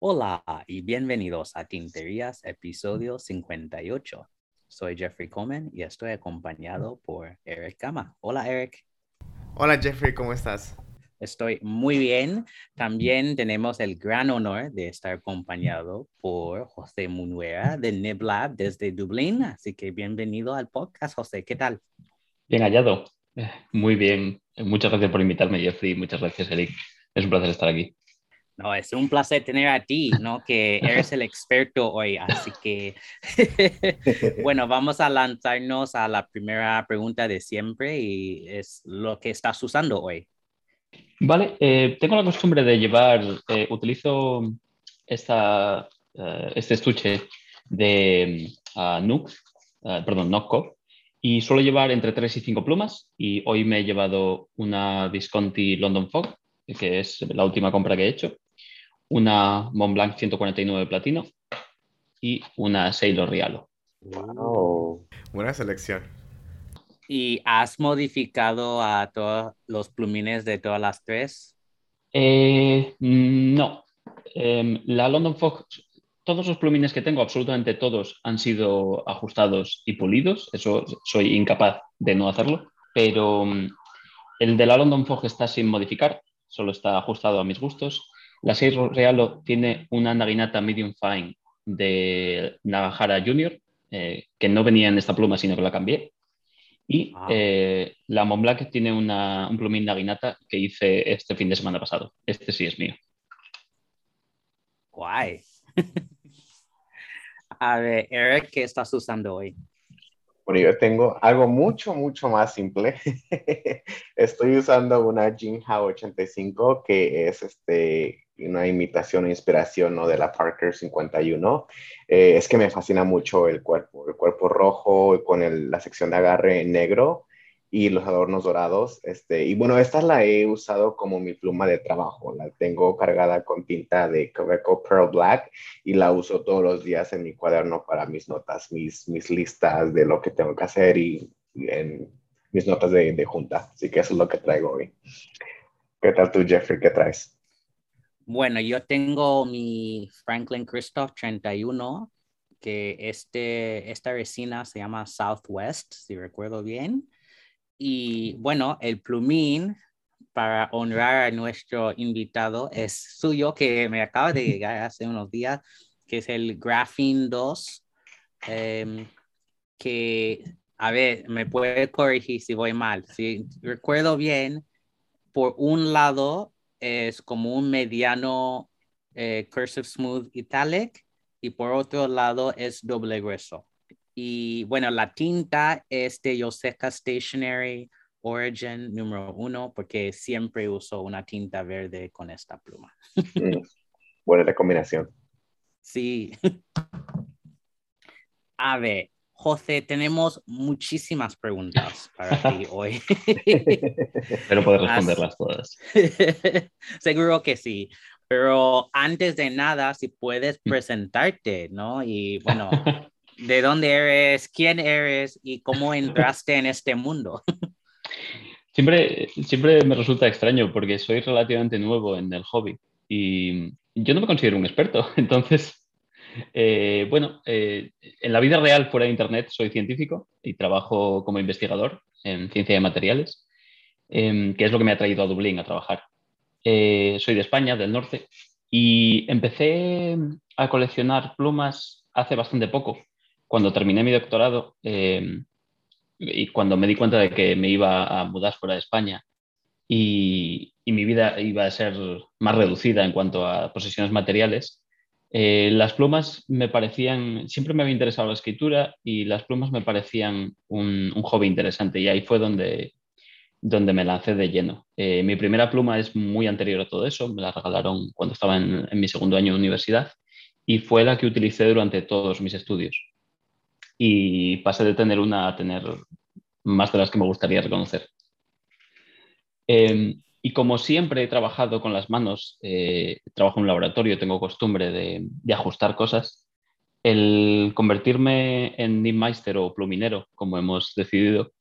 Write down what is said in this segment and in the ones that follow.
Hola y bienvenidos a Tinterías, episodio 58. Soy Jeffrey Coleman y estoy acompañado por Eric Gama. Hola, Eric. Hola, Jeffrey, ¿cómo estás? Estoy muy bien. También tenemos el gran honor de estar acompañado por José Munuera de NibLab desde Dublín. Así que bienvenido al podcast, José. ¿Qué tal? Bien hallado. Muy bien. Muchas gracias por invitarme, Jeffrey. Muchas gracias, Eric. Es un placer estar aquí. No, es un placer tener a ti, ¿no? Que eres el experto hoy, así que, bueno, vamos a lanzarnos a la primera pregunta de siempre y es lo que estás usando hoy. Vale, eh, tengo la costumbre de llevar, eh, utilizo esta, eh, este estuche de uh, Nook, perdón, Nocco, y suelo llevar entre 3 y 5 plumas y hoy me he llevado una Visconti London Fog, que es la última compra que he hecho una Montblanc 149 platino y una Sailor Rialo. Wow. Buena selección. ¿Y has modificado a todos los plumines de todas las tres? Eh, no. Em, la London Fog, todos los plumines que tengo, absolutamente todos, han sido ajustados y pulidos. Eso soy incapaz de no hacerlo. Pero mm, el de la London Fog está sin modificar, solo está ajustado a mis gustos. La 6 Realo tiene una naginata medium fine de Nagahara Junior, eh, que no venía en esta pluma, sino que la cambié. Y ah. eh, la Montblanc tiene un plumín naginata que hice este fin de semana pasado. Este sí es mío. Guay. A ver, Eric, ¿qué estás usando hoy? Bueno, yo tengo algo mucho, mucho más simple. Estoy usando una Jinhao 85 que es este, una imitación e inspiración ¿no? de la Parker 51. Eh, es que me fascina mucho el cuerpo, el cuerpo rojo con la sección de agarre negro y los adornos dorados. Este, y bueno, esta la he usado como mi pluma de trabajo. La tengo cargada con tinta de Quebeco Pearl Black y la uso todos los días en mi cuaderno para mis notas, mis, mis listas de lo que tengo que hacer y, mis notas de, de junta. Así que eso es lo que traigo hoy. ¿Qué tal tú, Jeffrey? ¿Qué traes? Bueno, yo tengo mi Franklin Christoph 31, que este, esta resina se llama Southwest, si recuerdo bien. Y bueno, el plumín para honrar a nuestro invitado es suyo, que me acaba de llegar hace unos días, que es el Graphene 2, em, que, a ver, me puede corregir si voy mal. Si recuerdo bien, por un lado es como un mediano eh, cursive smooth italic y por otro lado es doble grueso. Y bueno, la tinta es de Yoseca Stationery Origin número uno porque siempre uso una tinta verde con esta pluma. Mm, buena la combinación. Sí. A ver, José, tenemos muchísimas preguntas para ti hoy. Pero puedes responderlas todas. Seguro que sí. Pero antes de nada, si puedes mm. presentarte, ¿no? Y bueno, ¿de dónde eres? ¿Quién eres? ¿Y cómo entraste en este mundo? Siempre, siempre me resulta extraño porque soy relativamente nuevo en el hobby y yo no me considero un experto. Entonces, eh, bueno, eh, en la vida real fuera de Internet soy científico y trabajo como investigador en ciencia de materiales, em, que es lo que me ha traído a Dublín a trabajar. Eh, soy de España, del norte, y empecé a coleccionar plumas hace bastante poco, cuando terminé mi doctorado em, y cuando me di cuenta de que me iba a mudar fuera de España y mi vida iba a ser más reducida en cuanto a posesiones materiales, eh, las plumas me parecían, siempre me había interesado la escritura y las plumas me parecían un, hobby interesante y ahí fue donde, donde me lancé de lleno. Eh, mi primera pluma es muy anterior a todo eso, me la regalaron cuando estaba en, mi segundo año de universidad y fue la que utilicé durante todos mis estudios. Y pasé de tener una a tener más de las que me gustaría reconocer. Em, y como siempre he trabajado con las manos, eh, trabajo en un laboratorio, tengo costumbre de, ajustar cosas, el convertirme en Nipmeister o pluminero, como hemos decidido,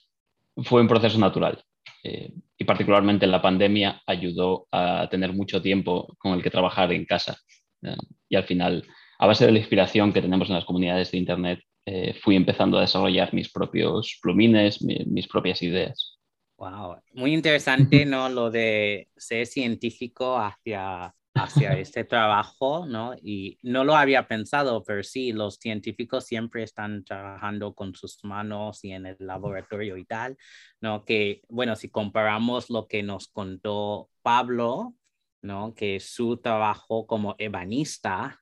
fue un proceso natural. Eh, y particularmente la pandemia ayudó a tener mucho tiempo con el que trabajar en casa. Eh, y al final, a base de la inspiración que tenemos en las comunidades de Internet, fui empezando a desarrollar mis propios plumines, mis propias ideas. Wow, muy interesante, ¿no? Lo de ser científico hacia hacia este trabajo, ¿no? Y no lo había pensado, pero sí, los científicos siempre están trabajando con sus manos y en el laboratorio y tal, ¿no? Que, bueno, si comparamos lo que nos contó Pablo, ¿no? Que su trabajo como ebanista,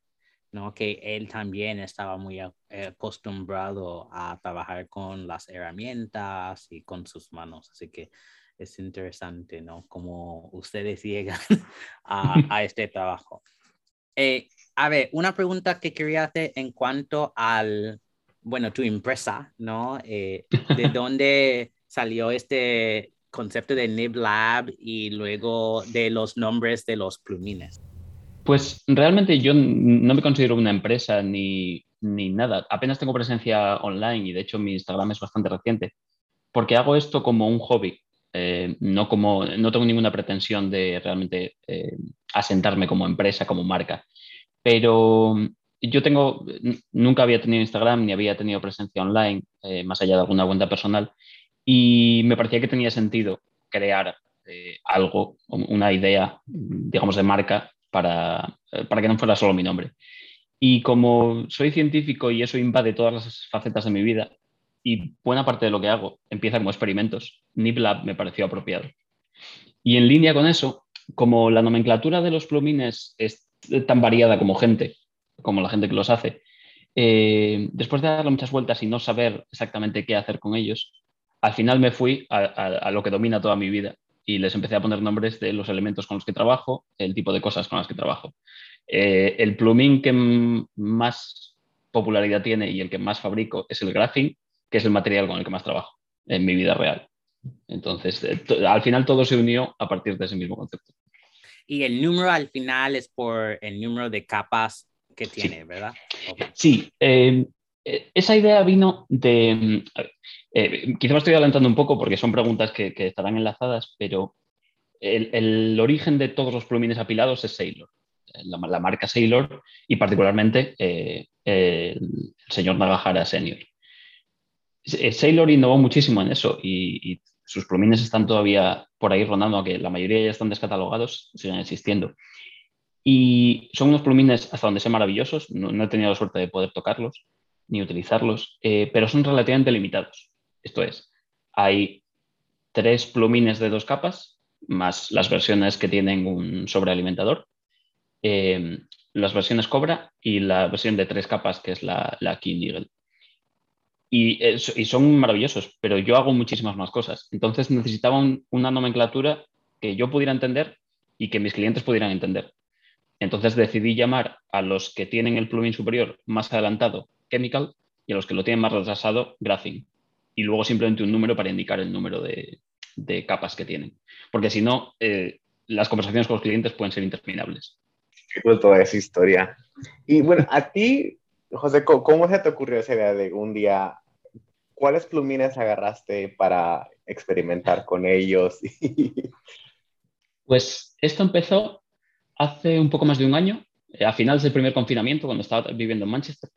¿no? Que él también estaba muy acostumbrado a trabajar con las herramientas y con sus manos, así que es interesante, ¿no? Como ustedes llegan a, este trabajo. Eh, a ver, una pregunta que quería hacer en cuanto al, bueno, tu empresa, ¿no? Eh, ¿De dónde salió este concepto de Nib Lab y luego de los nombres de los plumines? Pues realmente yo no me considero una empresa ni, ni nada. Apenas tengo presencia online y de hecho mi Instagram es bastante reciente porque hago esto como un hobby. Eh, no, como, no tengo ninguna pretensión de realmente eh, asentarme como empresa, como marca, pero yo tengo, nunca había tenido Instagram ni había tenido presencia online, eh, más allá de alguna cuenta personal, y me parecía que tenía sentido crear algo, una idea, digamos, de marca para, para que no fuera solo mi nombre. Y como soy científico y eso invade todas las facetas de mi vida, y buena parte de lo que hago empieza como experimentos. NipLab me pareció apropiado. Y en línea con eso, como la nomenclatura de los plumines es tan variada como gente, como la gente que los hace, eh, después de darle muchas vueltas y no saber exactamente qué hacer con ellos, al final me fui a, lo que domina toda mi vida y les empecé a poner nombres de los elementos con los que trabajo, el tipo de cosas con las que trabajo. Eh, el plumín que más popularidad tiene y el que más fabrico es el graphing, que es el material con el que más trabajo en mi vida real. Entonces, eh, al final todo se unió a partir de ese mismo concepto. Y el número al final es por el número de capas que tiene, ¿verdad? Sí, eh, esa idea vino de... Eh, quizá me estoy adelantando un poco porque son preguntas que, estarán enlazadas, pero el, origen de todos los plumines apilados es Sailor, la, la marca Sailor y particularmente el señor Nagahara Senior. Eh, Sailor innovó muchísimo en eso y, sus plumines están todavía por ahí rondando, aunque la mayoría ya están descatalogados, siguen existiendo. Y son unos plumines hasta donde sean maravillosos, no, he tenido la suerte de poder tocarlos ni utilizarlos, eh, pero son relativamente limitados. Esto es, hay tres plumines de dos capas, más las versiones que tienen un sobrealimentador, eh, las versiones Cobra y la versión de tres capas, que es la, King Eagle. Y, son maravillosos, pero yo hago muchísimas más cosas. Entonces necesitaba una nomenclatura que yo pudiera entender y que mis clientes pudieran entender. Entonces decidí llamar a los que tienen el plugin superior más adelantado Chemical y a los que lo tienen más retrasado Graphing. Y luego simplemente un número para indicar el número de, capas que tienen. Porque si no, eh, las conversaciones con los clientes pueden ser interminables. toda esa historia. Y bueno, a ti, José, ¿cómo se te ocurrió esa idea de un día ¿cuáles plumines agarraste para experimentar con ellos? pues esto empezó hace un poco más de un año, eh, a finales del primer confinamiento, cuando estaba viviendo en Manchester.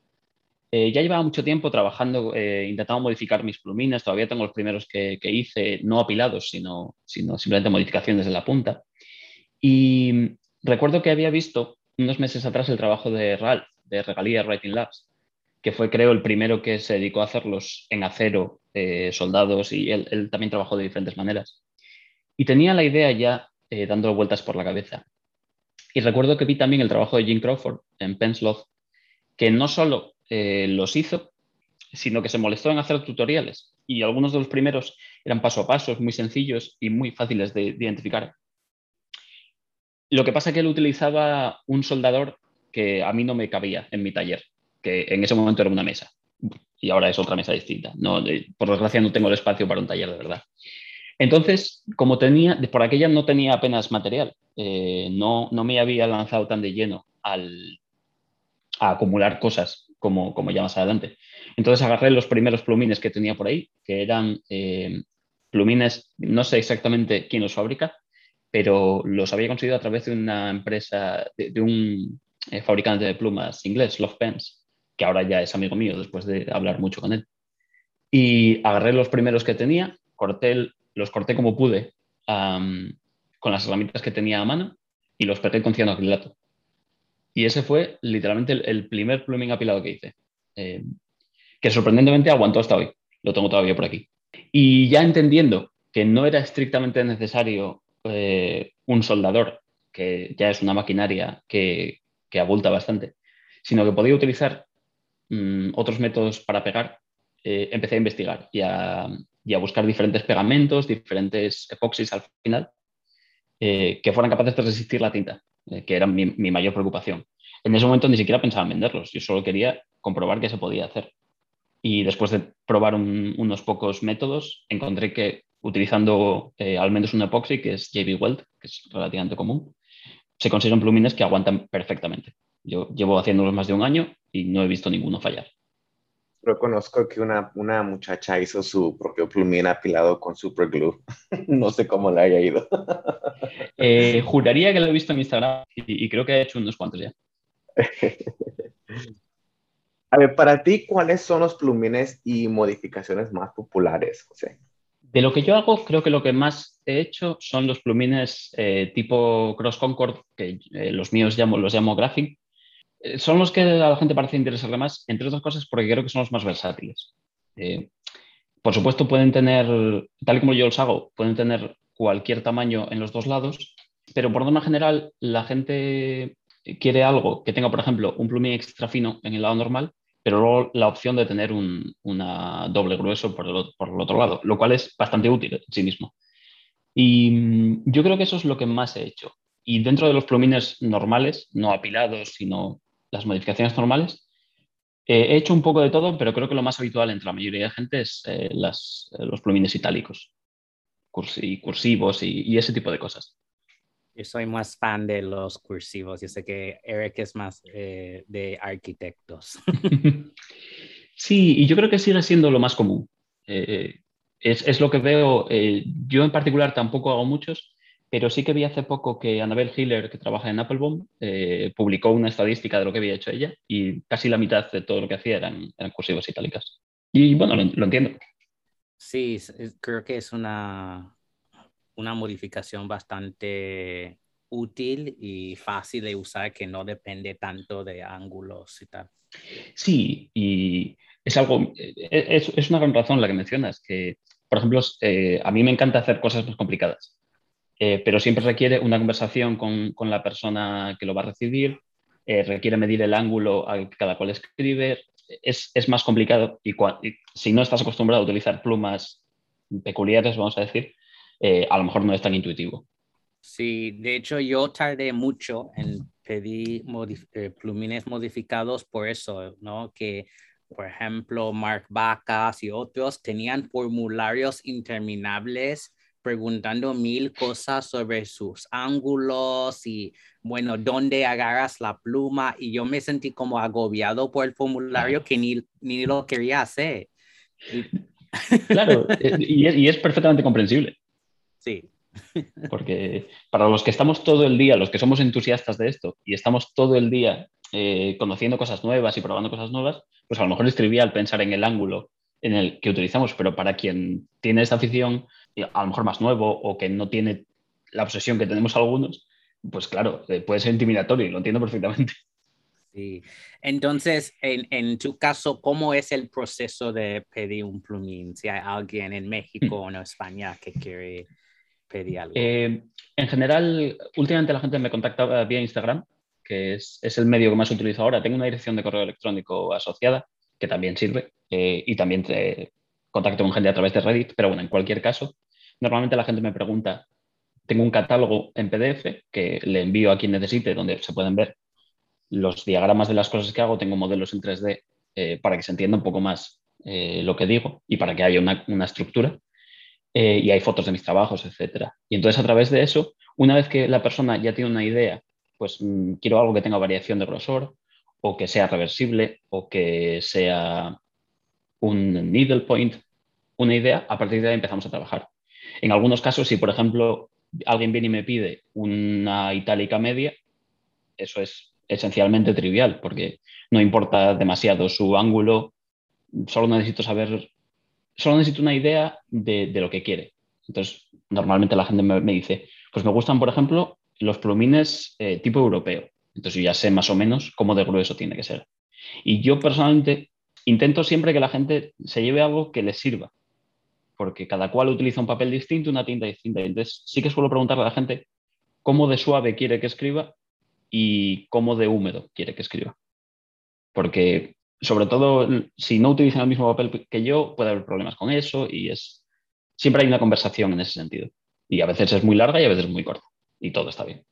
Eh, ya llevaba mucho tiempo trabajando, eh, intentando modificar mis plumines, todavía tengo los primeros que, hice, no apilados, sino, sino simplemente modificaciones en la punta. Y recuerdo que había visto unos meses atrás el trabajo de RAL, de Regalía Writing Labs, que fue creo el primero que se dedicó a hacerlos en acero, eh, soldados, y él, también trabajó de diferentes maneras. Y tenía la idea ya eh, dando vueltas por la cabeza. Y recuerdo que vi también el trabajo de Jim Crawford en Pensloth, que no solo eh, los hizo, sino que se molestó en hacer tutoriales. Y algunos de los primeros eran paso a paso, muy sencillos y muy fáciles de, de identificar. Lo que pasa es que él utilizaba un soldador que a mí no me cabía en mi taller que en ese momento era una mesa y ahora es otra mesa distinta. No, por desgracia no tengo el espacio para un taller de verdad. Entonces, como tenía, por aquella no tenía apenas material, eh, no, no me había lanzado tan de lleno al, a acumular cosas como, como ya más adelante. Entonces agarré los primeros plumines que tenía por ahí, que eran eh, plumines, no sé exactamente quién los fabrica, pero los había conseguido a través de una empresa, de, un eh, fabricante de plumas inglés, Love Pens, que ahora ya es amigo mío después de hablar mucho con él. Y agarré los primeros que tenía, corté, los corté como pude con las herramientas que tenía a mano y los pegué con cianoacrilato. Y ese fue literalmente el, primer pluming apilado que hice, eh, que sorprendentemente aguantó hasta hoy. Lo tengo todavía por aquí. Y ya entendiendo que no era estrictamente necesario eh, un soldador, que ya es una maquinaria que, que abulta bastante, sino que podía utilizar mm, otros métodos para pegar, eh, empecé a investigar y a, buscar diferentes pegamentos, diferentes epoxis al final, que fueran capaces de resistir la tinta, que era mi, mi, mayor preocupación. En ese momento ni siquiera pensaba en venderlos, yo solo quería comprobar que se podía hacer. Y después de probar unos pocos métodos, encontré que utilizando eh, al menos un epoxi, que es JB Weld, que es relativamente común, se consiguen plumines que aguantan perfectamente. Yo llevo haciéndolos más de un año y no he visto ninguno fallar. Conozco que una, una muchacha hizo su propio plumín apilado con super glue. no sé cómo le haya ido. Eh, juraría que lo he visto en Instagram y, y creo que ha hecho unos cuantos ya. A ver, para ti, ¿cuáles son los plumines y modificaciones más populares, José? De lo que yo hago, creo que lo que más he hecho son los plumines eh, tipo Cross Concord, que eh, los míos llamo, los llamo Graphic. Eh, son los que a la gente parece interesarle más, entre otras cosas porque creo que son los más versátiles. por supuesto, pueden tener, tal y como yo los hago, pueden tener cualquier tamaño en los dos lados, pero por norma general, la gente quiere algo que tenga, por ejemplo, un plumín extra fino en el lado normal pero luego la opción de tener un una doble grueso por el, por el, otro lado, lo cual es bastante útil en sí mismo. Y mm, yo creo que eso es lo que más he hecho. Y dentro de los plumines normales, no apilados, sino las modificaciones normales, eh, he hecho un poco de todo, pero creo que lo más habitual entre la mayoría de gente es eh, las, los plumines itálicos, y cursivos y ese tipo de cosas. Yo soy más fan de los cursivos. Yo sé que Eric es más eh, de arquitectos. Sí, y yo creo que sigue siendo lo más común. Eh, es, es, lo que veo. Eh, yo en particular tampoco hago muchos, pero sí que vi hace poco que Annabel Hiller, que trabaja en Applebomb, publicó una estadística de lo que había hecho ella y casi la mitad de todo lo que hacía eran, eran cursivos itálicas. Y bueno, lo entiendo. Sí, creo que es una, una modificación bastante útil y fácil de usar que no depende tanto de ángulos y tal. Sí, y es algo, es, es una gran razón la que mencionas, que, por ejemplo, eh, a mí me encanta hacer cosas más complicadas, eh, pero siempre requiere una conversación con, con, la persona que lo va a recibir, eh, requiere medir el ángulo al que cada cual escribe, es, es más complicado y, si no estás acostumbrado a utilizar plumas peculiares, vamos a decir, eh, a lo mejor no es tan intuitivo. Sí, de hecho yo tardé mucho en pedir eh, plumines modificados por eso, ¿no? Que, por ejemplo, Mark Vacas y otros tenían formularios interminables preguntando mil cosas sobre sus ángulos y, bueno, dónde agarras la pluma. Y yo me sentí como agobiado por el formulario que ni, ni lo quería hacer. Claro, eh, y es perfectamente comprensible. Sí. Porque para los que estamos todo el día, los que somos entusiastas de esto y estamos todo el día eh, conociendo cosas nuevas y probando cosas nuevas, pues a lo mejor es trivial pensar en el ángulo en el que utilizamos, pero para quien tiene esta afición, a lo mejor más nuevo o que no tiene la obsesión que tenemos algunos, pues claro, eh, puede ser intimidatorio y lo entiendo perfectamente. Sí. Entonces, en, en, tu caso, ¿cómo es el proceso de pedir un plumín? Si hay alguien en México o en España que quiere pedir algo. Eh, en general, últimamente la gente me contacta vía Instagram, que es, es, el medio que más utilizo ahora. Tengo una dirección de correo electrónico asociada, que también sirve, eh, y también te contacto con gente a través de Reddit, pero bueno, en cualquier caso, normalmente la gente me pregunta, tengo un catálogo en PDF que le envío a quien necesite, donde se pueden ver los diagramas de las cosas que hago, tengo modelos en 3D eh, para que se entienda un poco más eh, lo que digo y para que haya una, una estructura. Eh, y hay fotos de mis trabajos, etc. Y entonces a través de eso, una vez que la persona ya tiene una idea, pues mm, quiero algo que tenga variación de grosor o que sea reversible o que sea un needle point, una idea, a partir de ahí empezamos a trabajar. En algunos casos, si por ejemplo alguien viene y me pide una itálica media, eso es esencialmente trivial porque no importa demasiado su ángulo, solo necesito saber, solo necesito una idea de, lo que quiere. Entonces, normalmente la gente me, dice, pues me gustan, por ejemplo, los plumines eh, tipo europeo. Entonces yo ya sé más o menos cómo de grueso tiene que ser. Y yo personalmente intento siempre que la gente se lleve algo que les sirva, porque cada cual utiliza un papel distinto, una tinta distinta. Entonces sí que suelo preguntarle a la gente cómo de suave quiere que escriba y cómo de húmedo quiere que escriba. Porque sobre todo si no utilizan el mismo papel que yo, puede haber problemas con eso y es siempre hay una conversación en ese sentido. Y a veces es muy larga y a veces muy corta. Y todo está bien.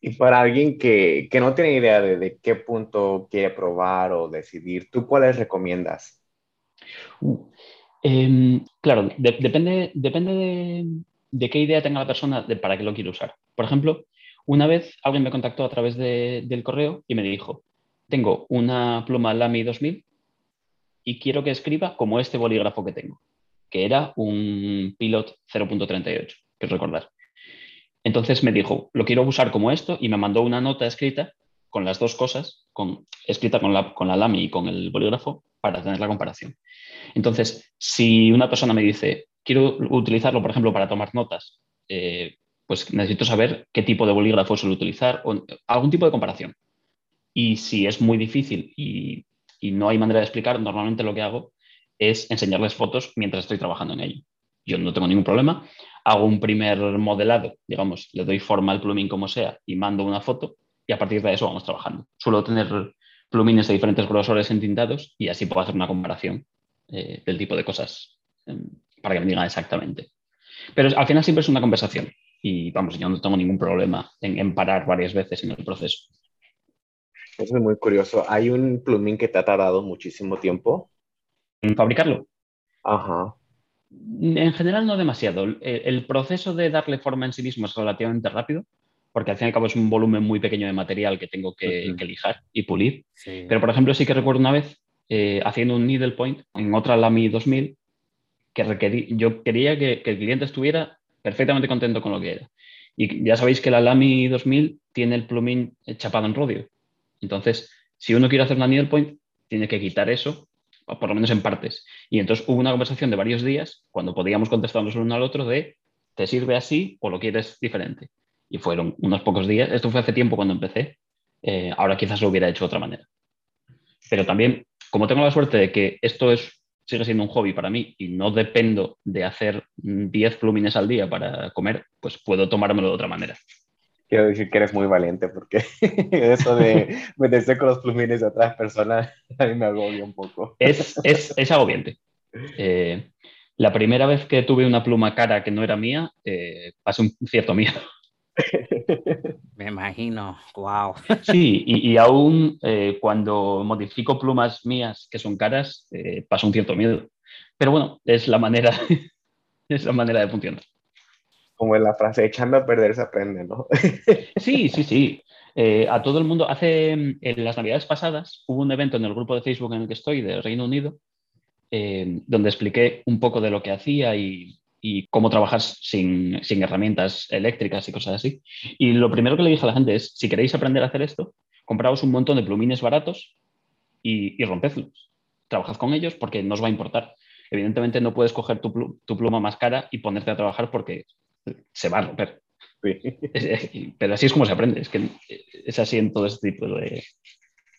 Y para alguien que, que no tiene idea de, de, qué punto quiere probar o decidir, ¿tú cuáles recomiendas? Uh, em, claro, depende, depende de, qué idea tenga la persona de para qué lo quiere usar. Por ejemplo, una vez alguien me contactó a través del correo y me dijo, tengo una pluma Lamy 2000 y quiero que escriba como este bolígrafo que tengo, que era un Pilot 0.38, que recordar. Entonces me dijo, lo quiero usar como esto y me mandó una nota escrita con las dos cosas, con, escrita con la, con la y con el bolígrafo, para tener la comparación. Entonces, si una persona me dice, quiero utilizarlo, por ejemplo, para tomar notas, eh, pues necesito saber qué tipo de bolígrafo suelo utilizar o algún tipo de comparación. Y si es muy difícil y, no hay manera de explicar, normalmente lo que hago es enseñarles fotos mientras estoy trabajando en ello. Yo no tengo ningún problema, hago un primer modelado, digamos, le doy forma al plumín como sea y mando una foto y a partir de eso vamos trabajando. Suelo tener plumines de diferentes grosores entintados y así puedo hacer una comparación eh, del tipo de cosas em, para que me digan exactamente. Pero al final siempre es una conversación y vamos, yo no tengo ningún problema en, parar varias veces en el proceso. Eso es muy curioso. ¿Hay un plumín que te ha tardado muchísimo tiempo? ¿En fabricarlo? Ajá. En general no demasiado. El, proceso de darle forma en sí mismo es relativamente rápido, porque al fin y al cabo es un volumen muy pequeño de material que tengo que, lijar y pulir. Pero, por ejemplo, sí que recuerdo una vez eh, haciendo un needle point en otra Lamy 2000 que requerí, yo quería que, que, el cliente estuviera perfectamente contento con lo que era. Y ya sabéis que la Lamy 2000 tiene el plumín chapado en rodio. Entonces, si uno quiere hacer una needle point, tiene que quitar eso, por lo menos en partes. Y entonces hubo una conversación de varios días, cuando podíamos contestarnos uno al otro, de ¿te sirve así o lo quieres diferente? Y fueron unos pocos días. Esto fue hace tiempo cuando empecé. Eh, ahora quizás lo hubiera hecho de otra manera. Pero también, como tengo la suerte de que esto es sigue siendo un hobby para mí y no dependo de hacer 10 plumines al día para comer, pues puedo tomármelo de otra manera. Quiero decir que eres muy valiente porque eso de meterse con los plumines de otras personas a mí me agobia un poco. Es, es, es agobiante. Eh, la primera vez que tuve una pluma cara que no era mía, eh, pasé un cierto miedo. Me imagino, wow. Sí, y, aún eh, cuando modifico plumas mías que son caras, eh, paso un cierto miedo. Pero bueno, es la manera, es la manera de funcionar. Como en la frase, echando a perder se aprende, ¿no? Sí, sí, sí. Eh, a todo el mundo, hace, en las navidades pasadas, hubo un evento en el grupo de Facebook en el que estoy, de Reino Unido, donde expliqué un poco de lo que hacía y, y cómo trabajar sin, herramientas eléctricas y cosas así. Y lo primero que le dije a la gente es, si queréis aprender a hacer esto, compraos un montón de plumines baratos y, y rompedlos. Trabajad con ellos porque no os va a importar. Evidentemente no puedes coger tu, pluma más cara y ponerte a trabajar porque se va a romper. pero así es como se aprende, es que es así en todo este tipo de,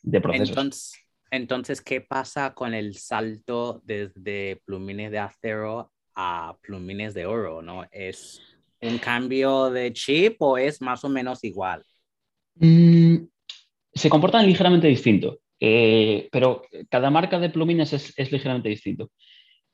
de procesos. Entonces, entonces, ¿qué pasa con el salto desde plumines de acero a plumines de oro, ¿no? ¿Es un cambio de chip o es más o menos igual? Mm, se comportan ligeramente distinto, eh, pero cada marca de plumines es, ligeramente distinto.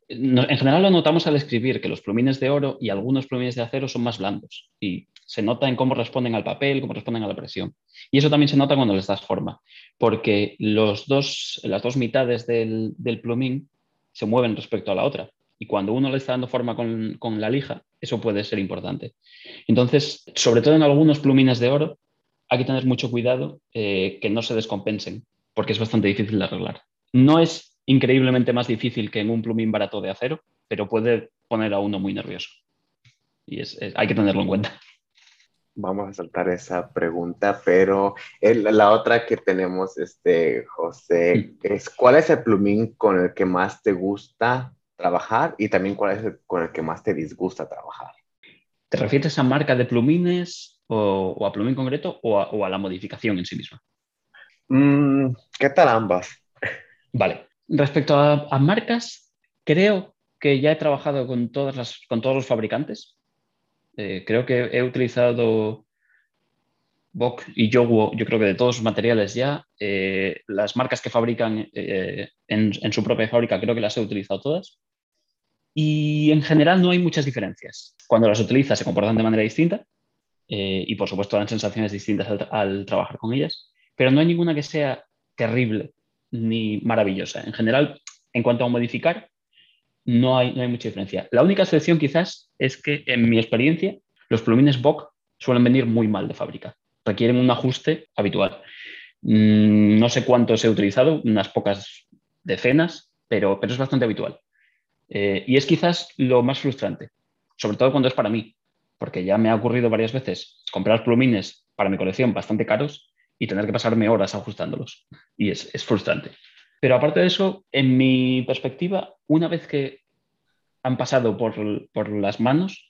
en general lo notamos al escribir que los plumines de oro y algunos plumines de acero son más blandos y se nota en cómo responden al papel, cómo responden a la presión. Y eso también se nota cuando les das forma, porque los dos, las dos mitades del, del plumín se mueven respecto a la otra y cuando uno le está dando forma con, la lija, eso puede ser importante. Entonces, sobre todo en algunos plumines de oro, hay que tener mucho cuidado eh, que no se descompensen, porque es bastante difícil de arreglar. No es increíblemente más difícil que en un plumín barato de acero, pero puede poner a uno muy nervioso. Y hay que tenerlo en cuenta. Vamos a saltar esa pregunta, pero la otra que tenemos, este, José, es ¿cuál es el plumín con el que más te gusta trabajar y también cuál es el con el que más te disgusta trabajar? ¿Te refieres a marca de plumines o, a plumín concreto o a, la modificación en sí misma? Mm, ¿Qué tal ambas? Vale. Respecto a, marcas, creo que ya he trabajado con, todas las, con todos los fabricantes. Eh, creo que he utilizado Bock y Yoguo, yo creo que de todos los materiales ya. Eh, las marcas que fabrican eh, en, en, su propia fábrica, creo que las he utilizado todas. Y en general no hay muchas diferencias. Cuando las utilizas se comportan de manera distinta eh, y por supuesto dan sensaciones distintas al, trabajar con ellas, pero no hay ninguna que sea terrible ni maravillosa. En general, en cuanto a modificar, no hay, no hay mucha diferencia. La única excepción quizás es que en mi experiencia los plumines Bock suelen venir muy mal de fábrica. Requieren un ajuste habitual. Mm, no sé cuántos he utilizado, unas pocas decenas, pero, pero es bastante habitual. Eh, y es quizás lo más frustrante, sobre todo cuando es para mí, porque ya me ha ocurrido varias veces comprar plumines para mi colección bastante caros y tener que pasarme horas ajustándolos. Y es, frustrante. Pero aparte de eso, en mi perspectiva, una vez que han pasado por, las manos,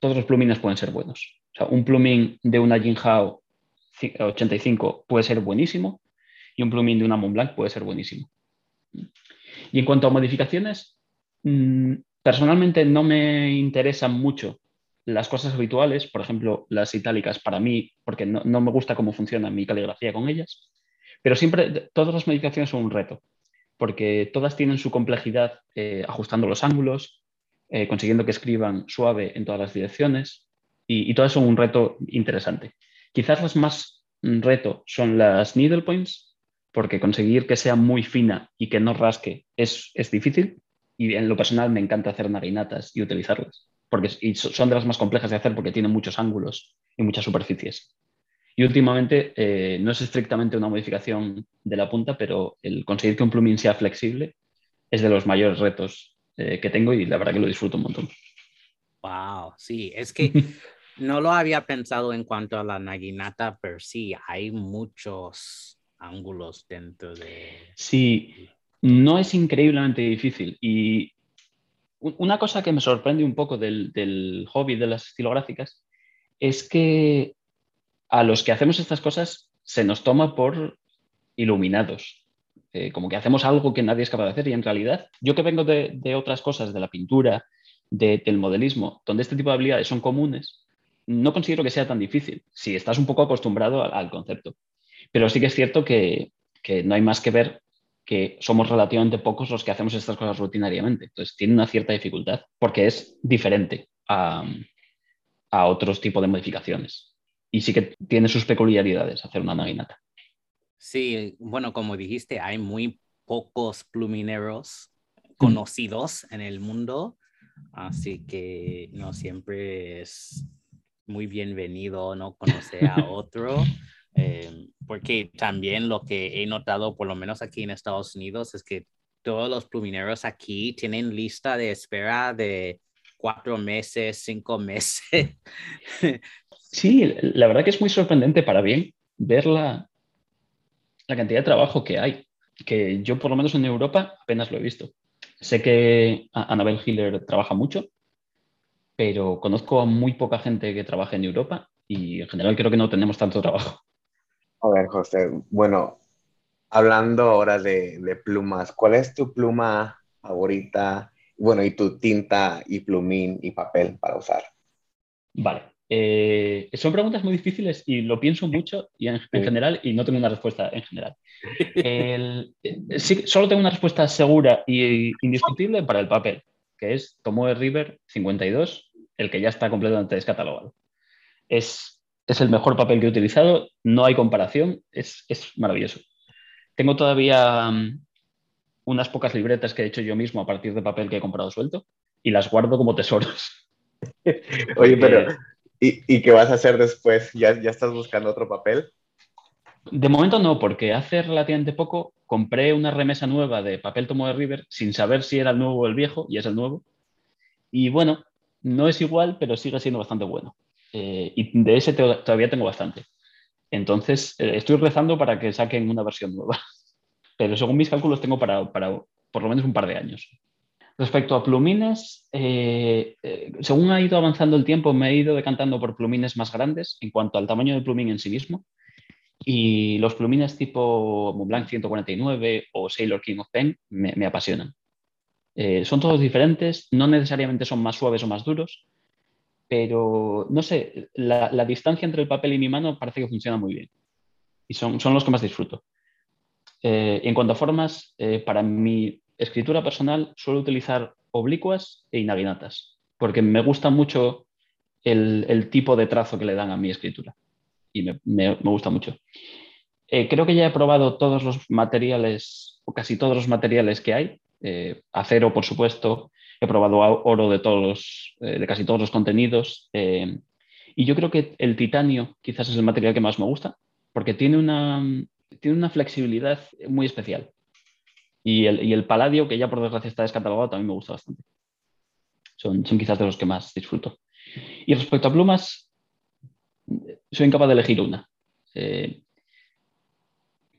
todos los plumines pueden ser buenos. O sea, un plumín de una Jinhao 85 puede ser buenísimo y un plumín de una Montblanc puede ser buenísimo. Y en cuanto a modificaciones, personalmente no me interesan mucho las cosas habituales, por ejemplo, las itálicas para mí, porque no, me gusta cómo funciona mi caligrafía con ellas, pero siempre todas las modificaciones son un reto, porque todas tienen su complejidad eh, ajustando los ángulos, eh, consiguiendo que escriban suave en todas las direcciones, y, todas son un reto interesante. Quizás las más reto son las needle points, porque conseguir que sea muy fina y que no rasque es, es difícil, y en lo personal me encanta hacer narinatas y utilizarlas, porque son de las más complejas de hacer porque tienen muchos ángulos y muchas superficies. Y últimamente eh, no es estrictamente una modificación de la punta, pero el conseguir que un plumín sea flexible es de los mayores retos eh, que tengo y la verdad que lo disfruto un montón. Wow, sí, es que no lo había pensado en cuanto a la naginata, pero sí, hay muchos ángulos dentro de... Sí, no es increíblemente difícil. Y una cosa que me sorprende un poco del, hobby de las estilográficas es que a los que hacemos estas cosas se nos toma por iluminados. Eh, como que hacemos algo que nadie es capaz de hacer y en realidad yo que vengo de, otras cosas, de la pintura, del modelismo, donde este tipo de habilidades son comunes, no considero que sea tan difícil si estás un poco acostumbrado al, concepto. Pero sí que es cierto que, que, no hay más que ver que somos relativamente pocos los que hacemos estas cosas rutinariamente. Entonces, tiene una cierta dificultad porque es diferente a, otros tipos de modificaciones. Y sí que tiene sus peculiaridades hacer una naginata. Sí, bueno, como dijiste, hay muy pocos plumineros conocidos en el mundo, así que no siempre es muy bienvenido no conocer a otro. Eh, porque también lo que he notado, por lo menos aquí en Estados Unidos, es que todos los plumineros aquí tienen lista de espera de cuatro meses, cinco meses. Sí, la verdad que es muy sorprendente para bien ver la, la cantidad de trabajo que hay, que yo por lo menos en Europa apenas lo he visto. Sé que Anabel Hiller trabaja mucho, pero conozco a muy poca gente que trabaja en Europa y en general creo que no tenemos tanto trabajo. A ver, José, bueno, hablando ahora de, plumas, ¿cuál es tu pluma favorita? Bueno, y tu tinta y plumín y papel para usar. Vale. Eh, son preguntas muy difíciles y lo pienso mucho y en, general y no tengo una respuesta en general. Eh, sí, solo tengo una respuesta segura e indiscutible para el papel, que es Tomoe River 52, el que ya está completamente descatalogado. Es es el mejor papel que he utilizado, no hay comparación, es, maravilloso. Tengo todavía mm, unas pocas libretas que he hecho yo mismo a partir de papel que he comprado suelto y las guardo como tesoros. Oye, pero ¿Y, ¿Y, qué vas a hacer después? ¿Ya, ¿Ya estás buscando otro papel? De momento no, porque hace relativamente poco compré una remesa nueva de papel tomo de River sin saber si era el nuevo o el viejo, y es el nuevo. Y bueno, no es igual, pero sigue siendo bastante bueno. Eh, y de ese todavía tengo bastante. Entonces, eh, estoy rezando para que saquen una versión nueva. Pero según mis cálculos, tengo para, para por lo menos un par de años. Respecto a plumines, eh, según ha ido avanzando el tiempo, me he ido decantando por plumines más grandes en cuanto al tamaño del plumín en sí mismo. Y los plumines tipo Montblanc 149 o Sailor King of Pen me, me apasionan. Son todos diferentes, no necesariamente son más suaves o más duros, pero no sé, la, distancia entre el papel y mi mano parece que funciona muy bien. Y son, son los que más disfruto. Eh, en cuanto a formas, eh, para mi escritura personal suelo utilizar oblicuas e inaguinatas, porque me gusta mucho el, tipo de trazo que le dan a mi escritura. Y me, me gusta mucho. creo que ya he probado todos los materiales, o casi todos los materiales que hay, eh, acero, por supuesto, he probado oro eh, de casi todos los contenidos. Eh, y yo creo que el titanio quizás es el material que más me gusta, porque tiene una, tiene una flexibilidad muy especial. Y el, y el, paladio, que ya por desgracia está descatalogado, también me gusta bastante. Son, son quizás de los que más disfruto. Y respecto a plumas, soy incapaz de elegir una.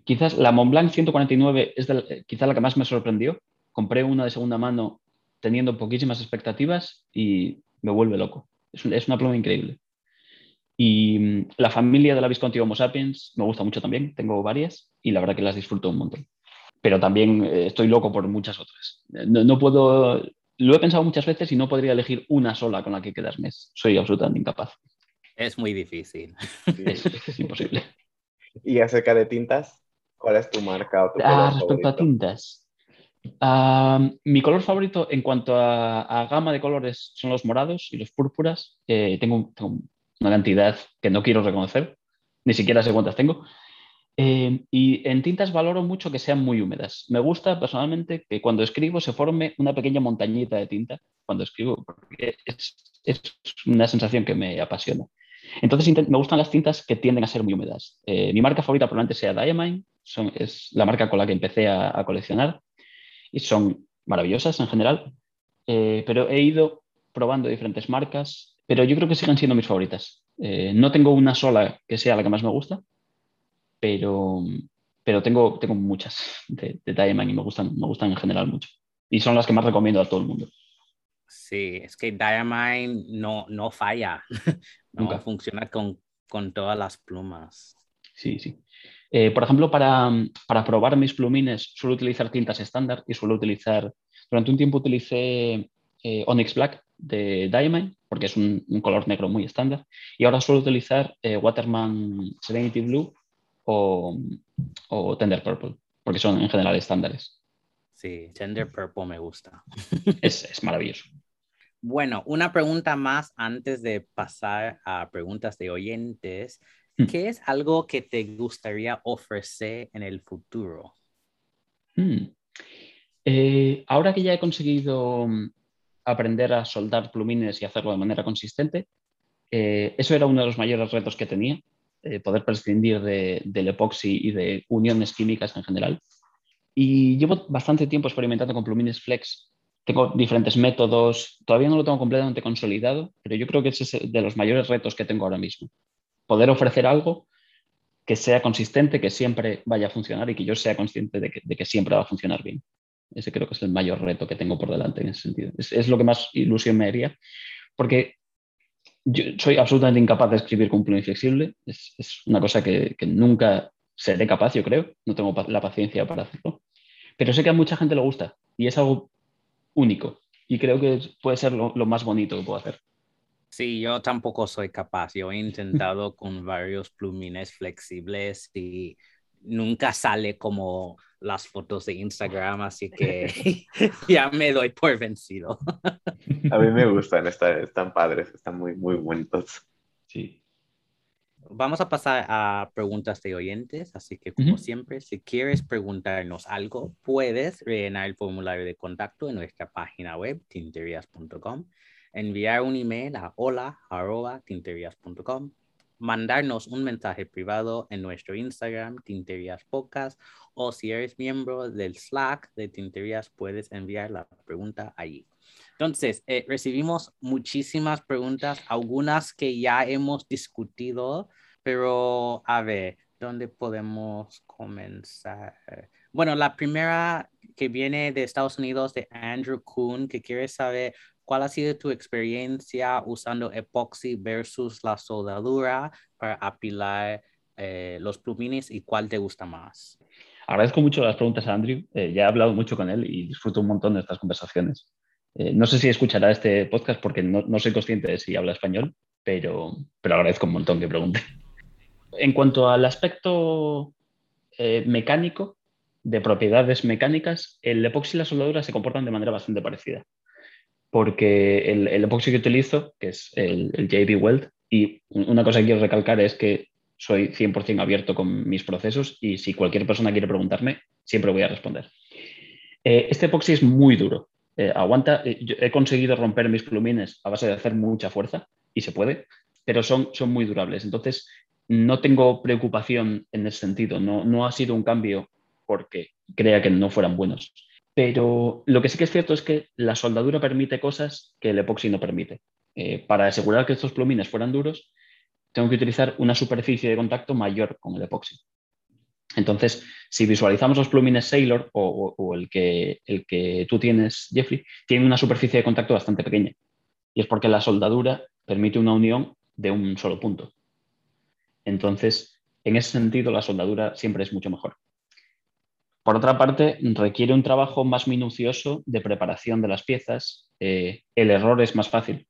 quizás la Montblanc 149 es quizás la que más me sorprendió, compré una de segunda mano teniendo poquísimas expectativas y me vuelve loco. Es, una pluma increíble. Y mm, la familia de la Visconti Homo sapiens me gusta mucho también, tengo varias y la verdad que las disfruto un montón. Pero también eh, estoy loco por muchas otras. No, puedo, lo he pensado muchas veces y no podría elegir una sola con la que quedarme. Soy absolutamente incapaz. Es muy difícil. Es, imposible. ¿Y acerca de tintas? ¿Cuál es tu marca o tu ah, Respecto a tintas, mi color favorito en cuanto a, gama de colores son los morados y los púrpuras. Tengo, una cantidad que no quiero reconocer, ni siquiera sé cuántas tengo. Eh, y en tintas valoro mucho que sean muy húmedas. Me gusta personalmente que cuando escribo se forme una pequeña montañita de tinta cuando escribo, porque es, una sensación que me apasiona. Entonces me gustan las tintas que tienden a ser muy húmedas. Eh, mi marca favorita probablemente sea Diamine, es la marca con la que empecé a coleccionar y son maravillosas en general, eh, pero he ido probando diferentes marcas, pero yo creo que siguen siendo mis favoritas. Eh, no tengo una sola que sea la que más me gusta, pero, pero tengo, tengo muchas de, de Diamond y me gustan, me gustan en general mucho. Y son las que más recomiendo a todo el mundo. Sí, es que Diamond no, no falla, nunca funciona con, con todas las plumas. Sí, sí. Eh, por ejemplo, para, probar mis plumines suelo utilizar tintas estándar y suelo utilizar, durante un tiempo utilicé eh, Onyx Black de Diamond, porque es un, color negro muy estándar, y ahora suelo utilizar eh, Waterman Serenity Blue o, Tender Purple, porque son en general estándares. Sí, Tender Purple me gusta. es, es maravilloso. Bueno, una pregunta más antes de pasar a preguntas de oyentes. Hmm. ¿Qué es algo que te gustaría ofrecer en el futuro? Hmm. Eh, ahora que ya he conseguido mm, aprender a soldar plumines y hacerlo de manera consistente, eh, eso era uno de los mayores retos que tenía, eh, poder prescindir del epoxi y de uniones químicas en general. Y llevo bastante tiempo experimentando con plumines flex. Tengo diferentes métodos, todavía no lo tengo completamente consolidado, pero yo creo que ese es de los mayores retos que tengo ahora mismo poder ofrecer algo que sea consistente, que siempre vaya a funcionar y que yo sea consciente de que, siempre va a funcionar bien. Ese creo que es el mayor reto que tengo por delante en ese sentido. Es, lo que más ilusión me haría, porque yo soy absolutamente incapaz de escribir con un plumín flexible. Es, una cosa que, nunca seré capaz, yo creo. No tengo la paciencia para hacerlo. Pero sé que a mucha gente le gusta y es algo único. Y creo que puede ser lo más bonito que puedo hacer. Sí, yo tampoco soy capaz. Yo he intentado con varios plumines flexibles y nunca sale como las fotos de Instagram, así que ya me doy por vencido. A mí me gustan, están, están padres, están muy, muy bonitos. Sí. Vamos a pasar a preguntas de oyentes, así que como siempre, si quieres preguntarnos algo, puedes rellenar el formulario de contacto en nuestra página web, tinterias.com enviar un email a hola.tinterias.com, mandarnos un mensaje privado en nuestro Instagram, Tinterias Podcast, o si eres miembro del Slack de Tinterias, puedes enviar la pregunta allí. Entonces, eh, recibimos muchísimas preguntas, algunas que ya hemos discutido, pero a ver, ¿dónde podemos comenzar? Bueno, la primera que viene de Estados Unidos, de Andrew Kuhn, que quiere saber cuál ha sido tu experiencia usando epoxi versus la soldadura para apilar eh, los plumines y cuál te gusta más. Agradezco mucho las preguntas a Andrew. Eh, ya he hablado mucho con él y disfruto un montón de estas conversaciones. Eh, no sé si escuchará este podcast porque no, no, soy consciente de si habla español, pero, pero agradezco un montón que pregunte. En cuanto al aspecto mecánico, de propiedades mecánicas, el epoxi y la soldadura se comportan de manera bastante parecida. Porque el, el epoxi que utilizo, que es el, JB Weld, y una cosa que quiero recalcar es que soy 100% abierto con mis procesos y si cualquier persona quiere preguntarme, siempre voy a responder. Eh, este epoxi es muy duro. Eh, aguanta, eh, he conseguido romper mis plumines a base de hacer mucha fuerza y se puede, pero son, son muy durables. Entonces, no tengo preocupación en ese sentido. No, no ha sido un cambio porque crea que no fueran buenos. Pero lo que sí que es cierto es que la soldadura permite cosas que el epoxi no permite. Eh, para asegurar que estos plumines fueran duros, tengo que utilizar una superficie de contacto mayor con el epoxi. Entonces, si visualizamos los plumines Sailor o, el, que, el que tú tienes, Jeffrey, tiene una superficie de contacto bastante pequeña. Y es porque la soldadura permite una unión de un solo punto. Entonces, en ese sentido, la soldadura siempre es mucho mejor. Por otra parte, requiere un trabajo más minucioso de preparación de las piezas. Eh, el error es más fácil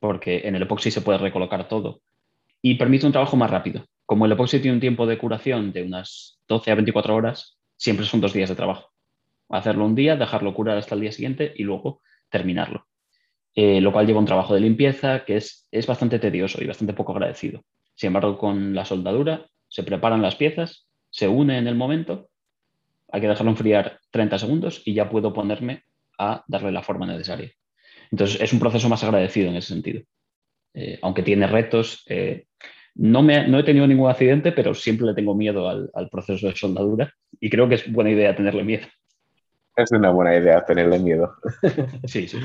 porque en el epoxi se puede recolocar todo y permite un trabajo más rápido. Como el epoxi tiene un tiempo de curación de unas 12 a 24 horas, siempre son dos días de trabajo. Hacerlo un día, dejarlo curar hasta el día siguiente y luego terminarlo. Eh, lo cual lleva un trabajo de limpieza que es, es bastante tedioso y bastante poco agradecido. Sin embargo, con la soldadura se preparan las piezas, se une en el momento hay que dejarlo enfriar 30 segundos y ya puedo ponerme a darle la forma necesaria. Entonces es un proceso más agradecido en ese sentido. Eh, aunque tiene retos, eh, no, me, no he tenido ningún accidente, pero siempre le tengo miedo al, proceso de soldadura y creo que es buena idea tenerle miedo. Es una buena idea tenerle miedo. sí, sí.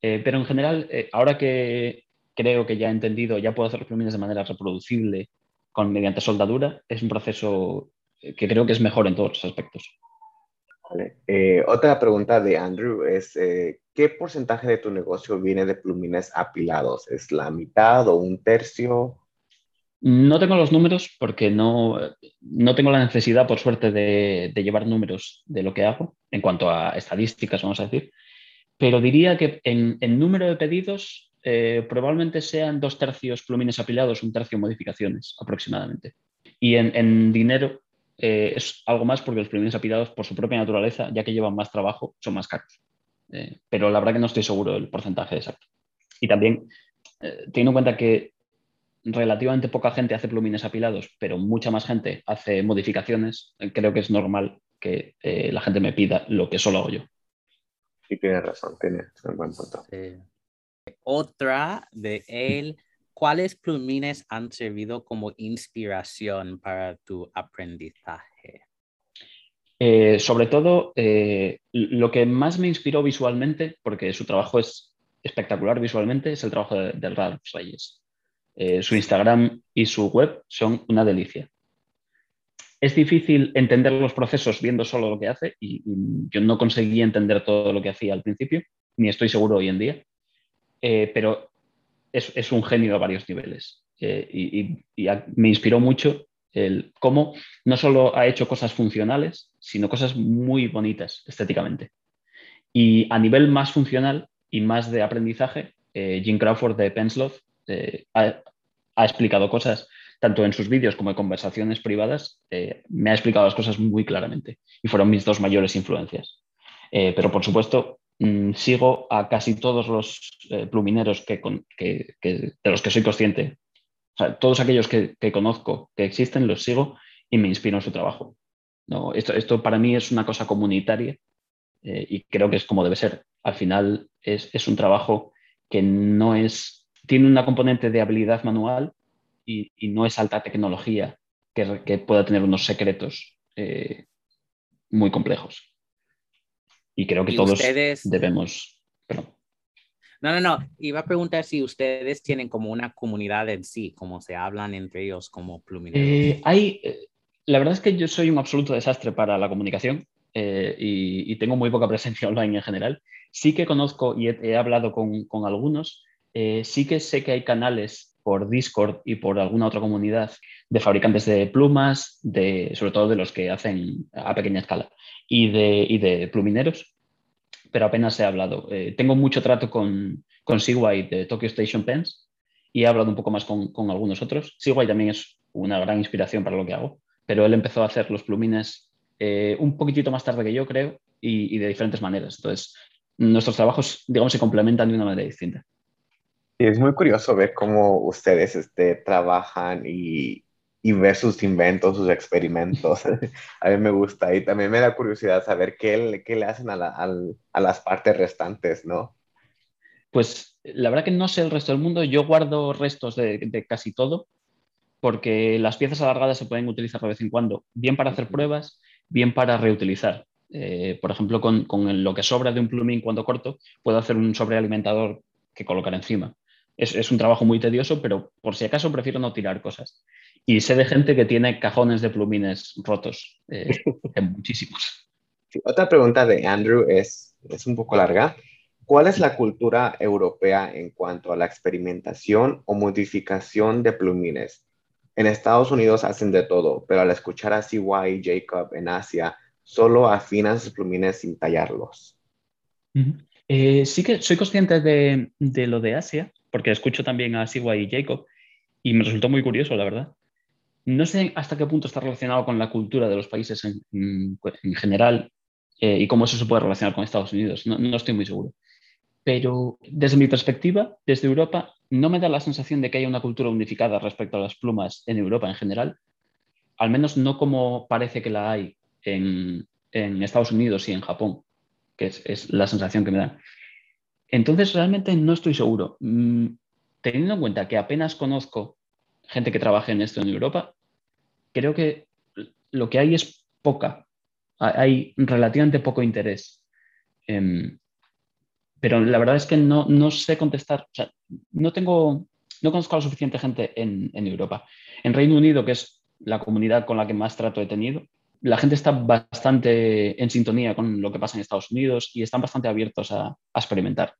Eh, pero en general, ahora que creo que ya he entendido, ya puedo hacer los plumines de manera reproducible con, mediante soldadura, es un proceso que creo que es mejor en todos los aspectos. Eh, otra pregunta de Andrew es, eh, ¿qué porcentaje de tu negocio viene de plumines apilados? ¿Es la mitad o un tercio? No tengo los números porque no, no tengo la necesidad, por suerte, de, llevar números de lo que hago en cuanto a estadísticas, vamos a decir. Pero diría que en, número de pedidos eh, probablemente sean dos tercios plumines apilados, un tercio modificaciones aproximadamente. Y en, en dinero eh, es algo más porque los plumines apilados, por su propia naturaleza, ya que llevan más trabajo, son más caros. Eh, pero la verdad que no estoy seguro del porcentaje exacto. Y también, eh, teniendo en cuenta que relativamente poca gente hace plumines apilados, pero mucha más gente hace modificaciones, creo que es normal que la gente me pida lo que solo hago yo. Sí, tiene razón, tiene un buen punto. Otra de él ¿cuáles plumines han servido como inspiración para tu aprendizaje? Eh, sobre todo, eh, lo que más me inspiró visualmente, porque su trabajo es espectacular visualmente, es el trabajo de, Ralph Reyes. Eh, su Instagram y su web son una delicia. Es difícil entender los procesos viendo solo lo que hace y, yo no conseguí entender todo lo que hacía al principio, ni estoy seguro hoy en día, pero es, un genio a varios niveles. Eh, y, me inspiró mucho el cómo no solo ha hecho cosas funcionales, sino cosas muy bonitas estéticamente. Y a nivel más funcional y más de aprendizaje, eh, Jim Crawford de Pensloth eh, ha, explicado cosas tanto en sus vídeos como en conversaciones privadas, me ha explicado las cosas muy claramente y fueron mis dos mayores influencias. pero por supuesto, Mm, sigo a casi todos los eh, plumineros que, de los que soy consciente. todos aquellos que, conozco que existen, los sigo y me inspiro en su trabajo. Esto para mí es una cosa comunitaria eh, y creo que es como debe ser. Al final, es, un trabajo que no es, tiene una componente de habilidad manual y, no es alta tecnología que, pueda tener unos secretos eh, muy complejos. Y creo que todos debemos... No, no, no. Iba a preguntar si ustedes tienen como una comunidad en sí, como se hablan entre ellos como plumineros. Eh, hay, eh, la verdad es que yo soy un absoluto desastre para la comunicación eh, y, tengo muy poca presencia online en general. Sí que conozco y he, hablado con, con algunos. sí que sé que hay canales por Discord y por alguna otra comunidad de fabricantes de plumas, de, sobre todo de los que hacen a pequeña escala, y de, y plumineros pero apenas he hablado. Eh, tengo mucho trato con, con de Tokyo Station Pens y he hablado un poco más con, algunos otros. Sigway también es una gran inspiración para lo que hago, pero él empezó a hacer los plumines eh, un poquitito más tarde que yo, creo, y, de diferentes maneras. Entonces, nuestros trabajos, digamos, se complementan de una manera distinta. Y es muy curioso ver cómo ustedes este, trabajan y, y ver sus inventos, sus experimentos. a mí me gusta y también me da curiosidad saber qué, qué le hacen a, a, las partes restantes, ¿no? Pues la verdad que no sé el resto del mundo. Yo guardo restos de, de, casi todo porque las piezas alargadas se pueden utilizar de vez en cuando, bien para hacer pruebas, bien para reutilizar. Eh, por ejemplo, con, con, lo que sobra de un plumín cuando corto, puedo hacer un sobrealimentador que colocar encima. Es, es, un trabajo muy tedioso, pero por si acaso prefiero no tirar cosas. Y sé de gente que tiene cajones de plumines rotos, eh, muchísimos. otra pregunta de Andrew es, es un poco larga. ¿Cuál es la cultura europea en cuanto a la experimentación o modificación de plumines? En Estados Unidos hacen de todo, pero al escuchar a CY y Jacob en Asia, solo afinan sus plumines sin tallarlos. Eh, sí que soy consciente de, de, lo de Asia, porque escucho también a CY y Jacob, y me resultó muy curioso, la verdad. No sé hasta qué punto está relacionado con la cultura de los países en, general eh, y cómo eso se puede relacionar con Estados Unidos. No, estoy muy seguro. Pero desde mi perspectiva, desde Europa, no me da la sensación de que haya una cultura unificada respecto a las plumas en Europa en general, al menos no como parece que la hay en, Estados Unidos y en Japón, que es, la sensación que me da. Entonces, realmente no estoy seguro. Mm, teniendo en cuenta que apenas conozco gente que trabaje en esto en Europa, creo que lo que hay es poca, hay relativamente poco interés. Em, pero la verdad es que no, no sé contestar, no tengo, no conozco a suficiente gente en, en, Europa. En Reino Unido, que es la comunidad con la que más trato he tenido, la gente está bastante en sintonía con lo que pasa en Estados Unidos y están bastante abiertos a, a experimentar.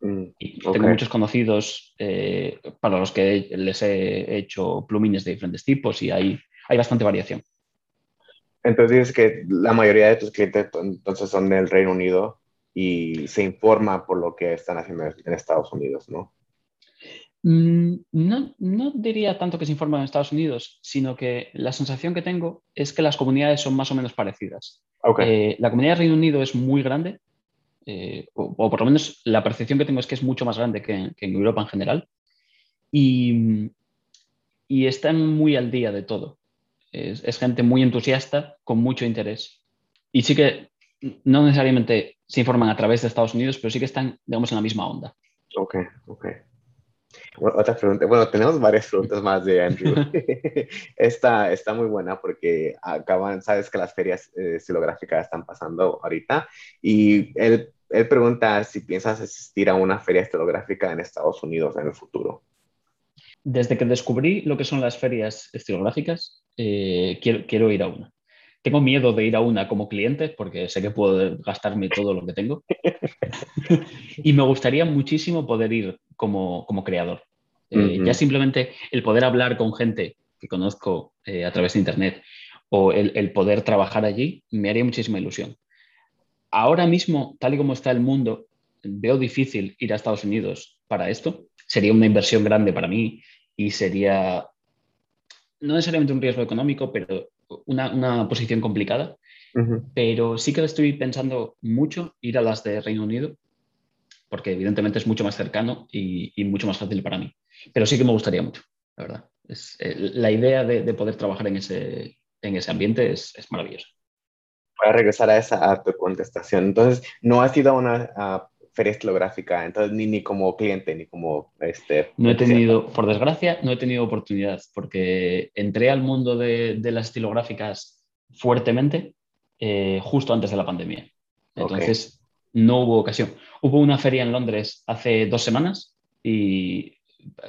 Mm, tengo muchos conocidos eh, para los que les he hecho plumines de diferentes tipos y hay, hay bastante variación. Entonces dices que la mayoría de tus clientes entonces son del Reino Unido y se informa por lo que están haciendo en Estados Unidos, ¿no? Mm, no, no diría tanto que se informan en Estados Unidos, sino que la sensación que tengo es que las comunidades son más o menos parecidas. Eh, la comunidad del Reino Unido es muy grande, eh, o, por lo menos la percepción que tengo es que es mucho más grande que, en Europa en general, y, y, están muy al día de todo. Es, gente muy entusiasta, con mucho interés. Y sí que no necesariamente se informan a través de Estados Unidos, pero sí que están, digamos, en la misma onda. Ok, ok. otra pregunta. Bueno, tenemos varias preguntas más de Andrew. esta está muy buena porque acaban, sabes que las ferias eh, estilográficas están pasando ahorita y él él pregunta si piensas asistir a una feria estilográfica en Estados Unidos en el futuro. Desde que descubrí lo que son las ferias estilográficas, eh, quiero, ir a una. Tengo miedo de ir a una como cliente porque sé que puedo gastarme todo lo que tengo. y me gustaría muchísimo poder ir como, creador. Eh, ya simplemente el poder hablar con gente que conozco eh, a través de Internet o el, poder trabajar allí me haría muchísima ilusión ahora mismo, tal y como está el mundo, veo difícil ir a Estados Unidos para esto. Sería una inversión grande para mí y sería no necesariamente un riesgo económico, pero una, posición complicada. Pero sí que estoy pensando mucho ir a las de Reino Unido, porque evidentemente es mucho más cercano y, mucho más fácil para mí. Pero sí que me gustaría mucho, la verdad. Es, eh, la idea de, poder trabajar en ese, en ese ambiente es, es maravillosa para regresar a esa a tu contestación. Entonces, no has ido a una feria estilográfica, entonces ni, ni como cliente, ni como este... No he tenido, por desgracia, no he tenido oportunidad, porque entré al mundo de, de las estilográficas fuertemente eh, justo antes de la pandemia. Entonces, no hubo ocasión. Hubo una feria en Londres hace dos semanas y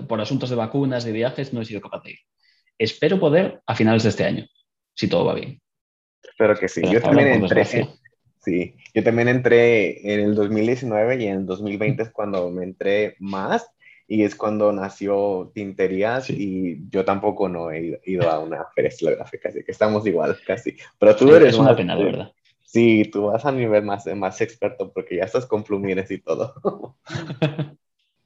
por asuntos de vacunas, de viajes, no he sido capaz de ir. Espero poder a finales de este año, si todo va bien. Espero que sí. yo también entré. Sí, yo también entré en el 2019 y en el 2020 es cuando me entré más y es cuando nació Tinterías y yo tampoco no he ido a una feria estilográfica, así que estamos igual casi. Pero tú eres una pena, de verdad. Sí, tú vas a nivel más, más experto porque ya estás con plumines y todo.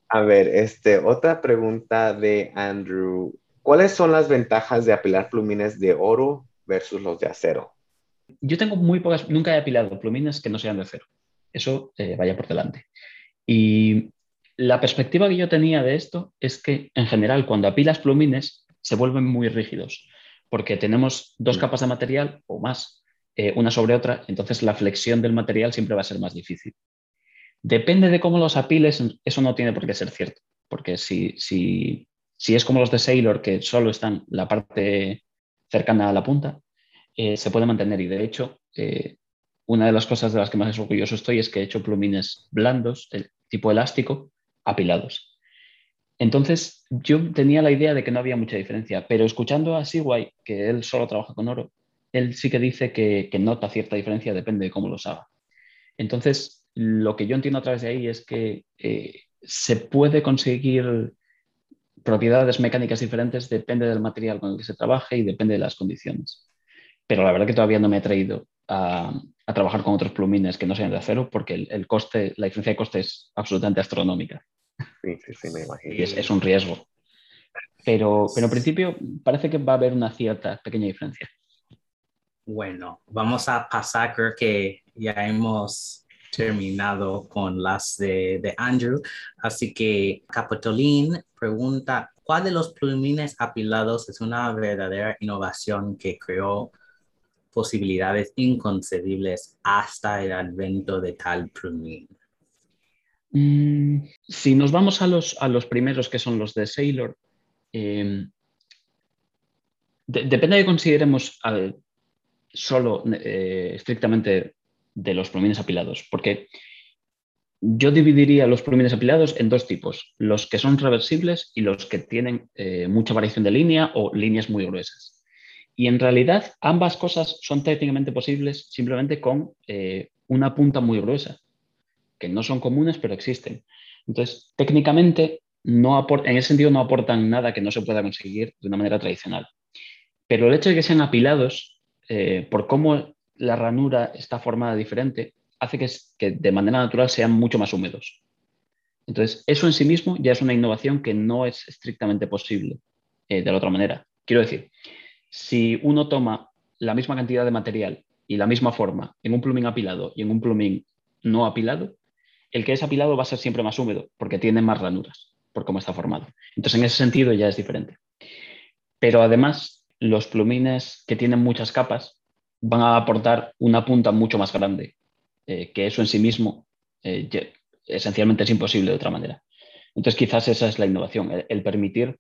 a ver, este, otra pregunta de Andrew. ¿Cuáles son las ventajas de apilar plumines de oro versus los de acero? Yo tengo muy pocas, nunca he apilado plumines que no sean de acero. Eso eh, vaya por delante. Y la perspectiva que yo tenía de esto es que en general cuando apilas plumines se vuelven muy rígidos porque tenemos dos mm. capas de material o más eh, una sobre otra, entonces la flexión del material siempre va a ser más difícil. Depende de cómo los apiles, eso no tiene por qué ser cierto, porque si, si, si es como los de Sailor, que solo están la parte cercana a la punta, eh, se puede mantener. Y de hecho, eh, una de las cosas de las que más orgulloso estoy es que he hecho plumines blandos, tipo elástico, apilados. Entonces, yo tenía la idea de que no había mucha diferencia, pero escuchando a Siwai, que él solo trabaja con oro, él sí que dice que, nota cierta diferencia, depende de cómo los haga. Entonces, lo que yo entiendo a través de ahí es que eh, se puede conseguir propiedades mecánicas diferentes, depende del material con el que se trabaje y depende de las condiciones. Pero la verdad que todavía no me he traído a, trabajar con otros plumines que no sean de acero porque el, coste, la diferencia de coste es absolutamente astronómica. Sí, sí, sí, me imagino. Y es, un riesgo. Pero, pero en principio parece que va a haber una cierta pequeña diferencia. Bueno, vamos a pasar, creo que ya hemos terminado con las de, Andrew. Así que Capitolín pregunta, ¿cuál de los plumines apilados es una verdadera innovación que creó posibilidades inconcebibles hasta el advento de tal plumín? Mm, si nos vamos a los, a los primeros que son los de Sailor, eh, depende de que consideremos solo eh, estrictamente de los plumines apilados, porque yo dividiría los plumines apilados en dos tipos, los que son reversibles y los que tienen eh, mucha variación de línea o líneas muy gruesas. Y en realidad ambas cosas son técnicamente posibles simplemente con eh, una punta muy gruesa, que no son comunes pero existen. Entonces, técnicamente, no en ese sentido no aportan nada que no se pueda conseguir de una manera tradicional. Pero el hecho de que sean apilados eh, por cómo la ranura está formada diferente, hace que, de manera natural sean mucho más húmedos. Entonces, eso en sí mismo ya es una innovación que no es estrictamente posible eh, de la otra manera. Quiero decir, si uno toma la misma cantidad de material y la misma forma en un plumín apilado y en un plumín no apilado, el que es apilado va a ser siempre más húmedo porque tiene más ranuras por cómo está formado. Entonces, en ese sentido ya es diferente. Pero además, los plumines que tienen muchas capas van a aportar una punta mucho más grande, eh, que eso en sí mismo eh, esencialmente es imposible de otra manera. Entonces quizás esa es la innovación, el, permitir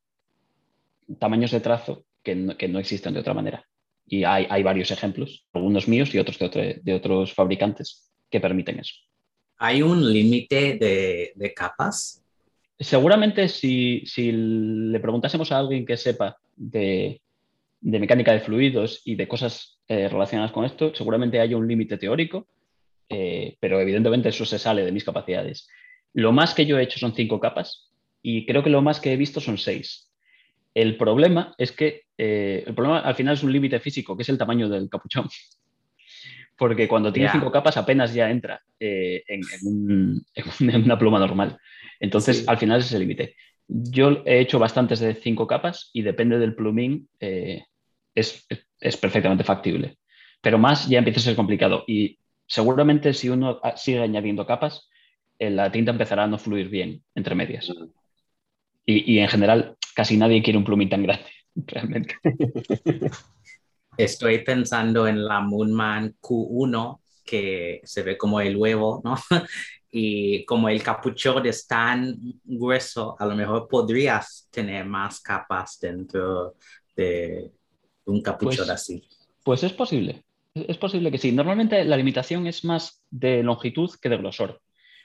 tamaños de trazo que no, existen de otra manera. Y hay, varios ejemplos, algunos míos y otros de, otros fabricantes que permiten eso. ¿Hay un límite de, capas? Seguramente si, si, le preguntásemos a alguien que sepa de, de mecánica de fluidos y de cosas eh, relacionadas con esto, seguramente haya un límite teórico, eh, pero evidentemente eso se sale de mis capacidades. Lo más que yo he hecho son cinco capas y creo que lo más que he visto son seis. El problema es que eh, el problema al final es un límite físico, que es el tamaño del capuchón. Porque cuando tiene cinco capas apenas ya entra en, una pluma normal. Entonces, al final es ese límite. Yo he hecho bastantes de cinco capas y depende del plumín, es, perfectamente factible. Pero más ya empieza a ser complicado y seguramente si uno sigue añadiendo capas, eh, la tinta empezará a no fluir bien entre medias. Mm. Y, en general, casi nadie quiere un plumín tan grande, realmente. Estoy pensando en la Moonman Q1, que se ve como el huevo, ¿no? y como el capuchón es tan grueso, a lo mejor podrías tener más capas dentro de un capuchón Pues- así. Pues es posible. Es posible que sí. Normalmente la limitación es más de longitud que de grosor,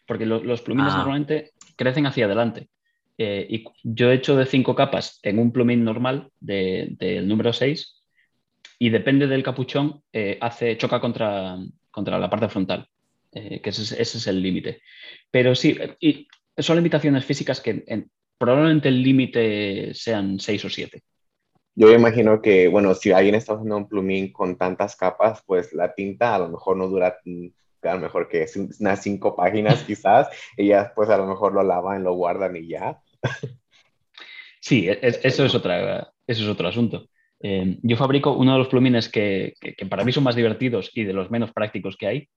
porque lo- los plumines Ah. normalmente crecen hacia adelante. Eh, y yo he hecho de cinco capas en un plumín normal de- del número 6 y depende del capuchón, eh, hace, choca contra, contra la parte frontal, eh, que ese, es- ese es el límite. Pero sí, eh, y son limitaciones físicas que en- probablemente el límite sean 6 o 7. Yo imagino que, bueno, si alguien está usando un plumín con tantas capas, pues la tinta a lo mejor no dura, a lo mejor que es unas cinco páginas quizás, ya pues a lo mejor lo lavan, lo guardan y ya. Sí, e- es- eso, es otra, eso es otro asunto. Eh, yo fabrico uno de los plumines que, que- que para mí son más divertidos y de los menos prácticos que hay.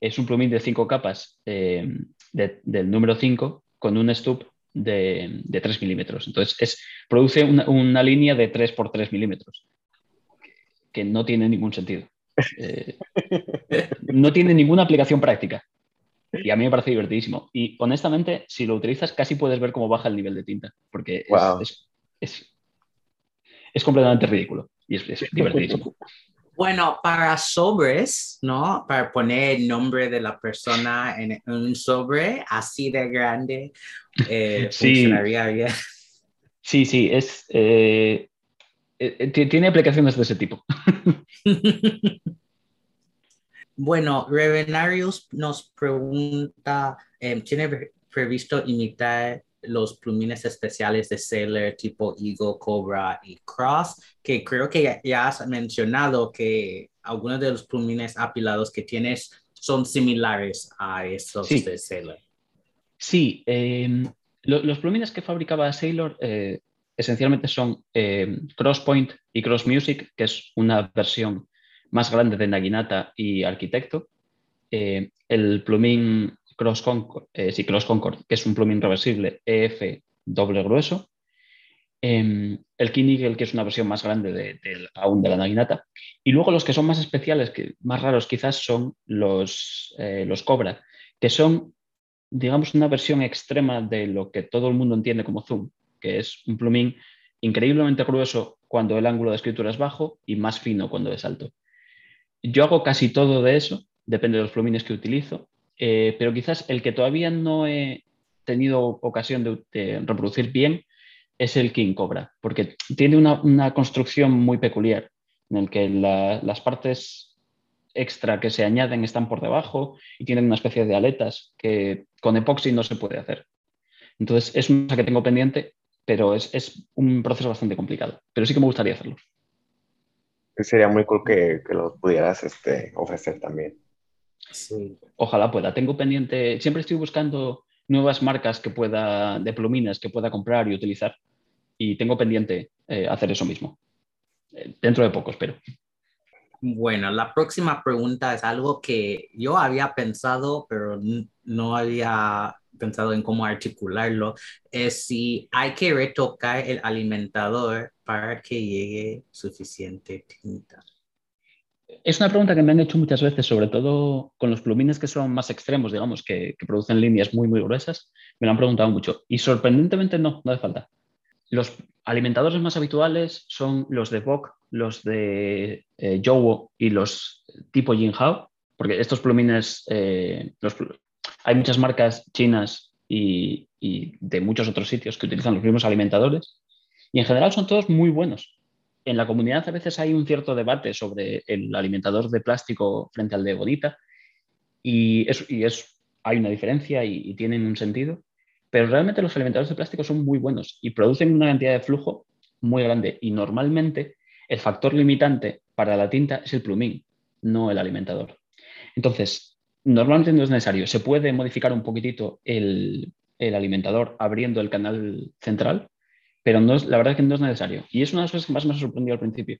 Es un plumín de cinco capas eh, de- del número 5 con un stup de, de 3 milímetros. Entonces, es, produce una, una línea de 3 por 3 milímetros, que no tiene ningún sentido. Eh, no tiene ninguna aplicación práctica. Y a mí me parece divertidísimo. Y honestamente, si lo utilizas, casi puedes ver cómo baja el nivel de tinta, porque es, Wow. es, es- es completamente ridículo y es, es divertidísimo. Bueno, para sobres, ¿no? Para poner el nombre de la persona en un sobre así de grande, eh, Sí. funcionaría bien. Sí, sí, es, eh, eh, ti- tiene aplicaciones de ese tipo. Bueno, Revenarius nos pregunta, eh, ¿tiene pre- previsto imitar los plumines especiales de Sailor tipo Eagle, Cobra y Cross? Que creo que ya, ya has mencionado que algunos de los plumines apilados que tienes son similares a esos Sí. de Sailor. Sí, eh, lo- los plumines que fabricaba Sailor eh, esencialmente son eh, Crosspoint y Cross Music, que es una versión más grande de Naginata y Arquitecto. Eh, el plumín Cross Concord, eh, sí, Cross Concord, que es un plumín reversible EF doble grueso. Eh, el King Eagle, que es una versión más grande de, de- aún de la Naginata. Y luego los que son más especiales, que, más raros quizás, son los, eh, los Cobra, que son digamos, una versión extrema de lo que todo el mundo entiende como zoom, que es un plumín increíblemente grueso cuando el ángulo de escritura es bajo y más fino cuando es alto. Yo hago casi todo de eso, depende de los plumines que utilizo, eh, pero quizás el que todavía no he tenido ocasión de, reproducir bien es el King Cobra, porque tiene una, construcción muy peculiar en el que la- las partes extra que se añaden están por debajo y tienen una especie de aletas que con epoxi no se puede hacer. Entonces es una cosa que tengo pendiente, pero es un proceso bastante complicado. Pero sí que me gustaría hacerlo. Sería muy cool que, que lo pudieras este, ofrecer también. Sí. Ojalá pueda. Tengo pendiente, siempre estoy buscando nuevas marcas que pueda, de plumines que pueda comprar y utilizar. Y tengo pendiente eh, hacer eso mismo. Eh, dentro de poco, espero. Bueno, la próxima pregunta es algo que yo había pensado, pero no había pensado en cómo articularlo. Es si hay que retocar el alimentador para que llegue suficiente tinta. Es una pregunta que me han hecho muchas veces, sobre todo con los plumines que son más extremos, digamos, que, que producen líneas muy, muy gruesas. Me lo han preguntado mucho. Y sorprendentemente no, no hace falta. Los alimentadores más habituales son los de Bock, los de eh, Jowo y los tipo Jinhao, porque estos plumines, eh, los hay muchas marcas chinas y, de muchos otros sitios que utilizan los mismos alimentadores y en general son todos muy buenos. En la comunidad a veces hay un cierto debate sobre el alimentador de plástico frente al de bonita y, hay una diferencia y, y tienen un sentido, pero realmente los alimentadores de plástico son muy buenos y producen una cantidad de flujo muy grande y normalmente el factor limitante para la tinta es el plumín, no el alimentador. Entonces, normalmente no es necesario. Se puede modificar un poquitito el, el alimentador abriendo el canal central, pero no es, la verdad es que no es necesario. Y es una de las cosas que más me sorprendió al principio.